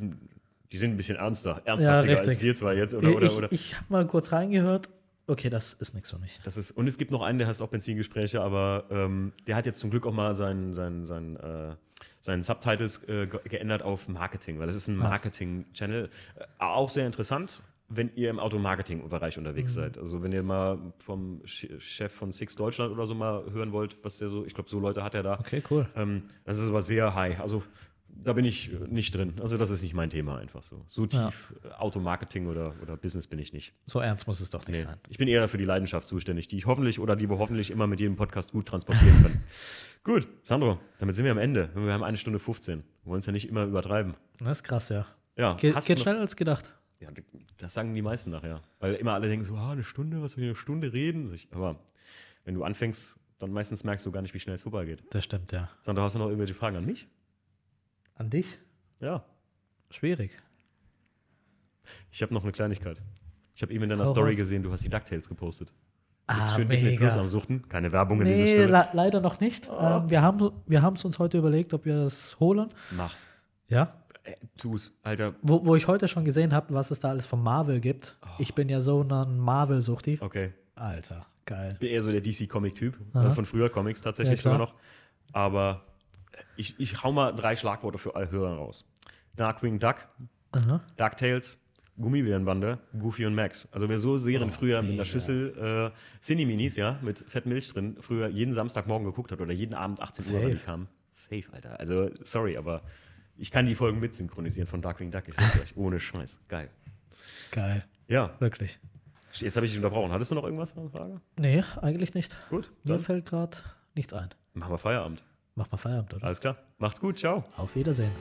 die sind ein bisschen ernster,
Ja,
ernsthaftiger als
richtig.
wir zwei jetzt.
Ja.
Oder, oder,
ich
oder.
ich habe mal kurz reingehört. Okay, das ist nichts für mich.
Das ist, und es gibt noch einen, der heißt auch Benzingespräche, aber ähm, der hat jetzt zum Glück auch mal seinen, seinen, seinen, äh, seinen Subtitles äh, ge geändert auf Marketing, weil es ist ein Marketing-Channel. Äh, auch sehr interessant, wenn ihr im Automarketing-Bereich unterwegs
Mhm.
seid. Also wenn ihr mal vom Ch- Chef von Six Deutschland oder so mal hören wollt, was der so, ich glaube, so Leute hat er da.
Okay, cool.
Ähm, das ist aber sehr high. Also da bin ich äh, nicht drin. Also das ist nicht mein Thema einfach so. So
Ja.
tief äh, Automarketing oder, oder Business bin ich nicht.
So ernst muss es doch nicht
Nee.
sein.
Ich bin eher für die Leidenschaft zuständig, die ich hoffentlich oder die wir hoffentlich immer mit jedem Podcast gut transportieren können. gut, Sandro, damit sind wir am Ende. Wir haben eine Stunde 15. Wir wollen es ja nicht immer übertreiben.
Das ist krass, ja.
Ja,
Ge geht schneller als gedacht.
Ja, das sagen die meisten nachher. Weil immer alle denken so, ah, eine Stunde, was soll ich eine Stunde reden? Aber wenn du anfängst, dann meistens merkst du gar nicht, wie schnell es vorbeigeht.
Das stimmt, ja.
Sandro, hast du noch irgendwelche Fragen an mich?
An dich?
Ja.
Schwierig.
Ich habe noch eine Kleinigkeit. Ich habe eben in deiner
Hau
Story
raus.
gesehen, du hast die DuckTales gepostet. Bist
Ah,
schön Disney Plus
mega.
am Suchten. Keine Werbung dieser
Nee,
Stelle.
le leider noch nicht. Ähm, wir haben wir es uns heute überlegt, ob wir es holen.
Mach's.
Ja.
Äh, tu's. Alter,
Wo, wo ich heute schon gesehen habe, was es da alles von Marvel gibt.
Oh.
Ich bin ja so ein Marvel-Suchti.
okay.
Alter, geil.
bin eher so der DC-Comic-Typ, äh, von früher Comics tatsächlich
Ja,
sogar noch. Aber ich, ich hau mal drei Schlagworte für alle Hörer raus. Darkwing Duck,
Aha.
DuckTales, Gummibärenbande, Goofy und Max. Also wer so Serien früher mit einer
Oh, mega.
Schüssel äh, Cineminis, ja, mit fett Milch drin, früher jeden Samstagmorgen geguckt hat oder jeden Abend 18 Uhr, wenn die
Safe.
kamen. Safe, Alter. Also, sorry, aber ich kann die Folgen mitsynchronisieren von Darkwing Duck. Ich sag's euch, ohne Scheiß. Geil.
Geil.
Ja,
Wirklich.
jetzt habe ich dich unterbrochen. Hattest du noch irgendwas? Eine Frage?
Nee, eigentlich nicht.
Gut,
Mir fällt gerade nichts ein.
machen wir Feierabend.
Mach mal Feierabend, oder?
Alles klar. Macht's gut. Ciao.
Auf Wiedersehen.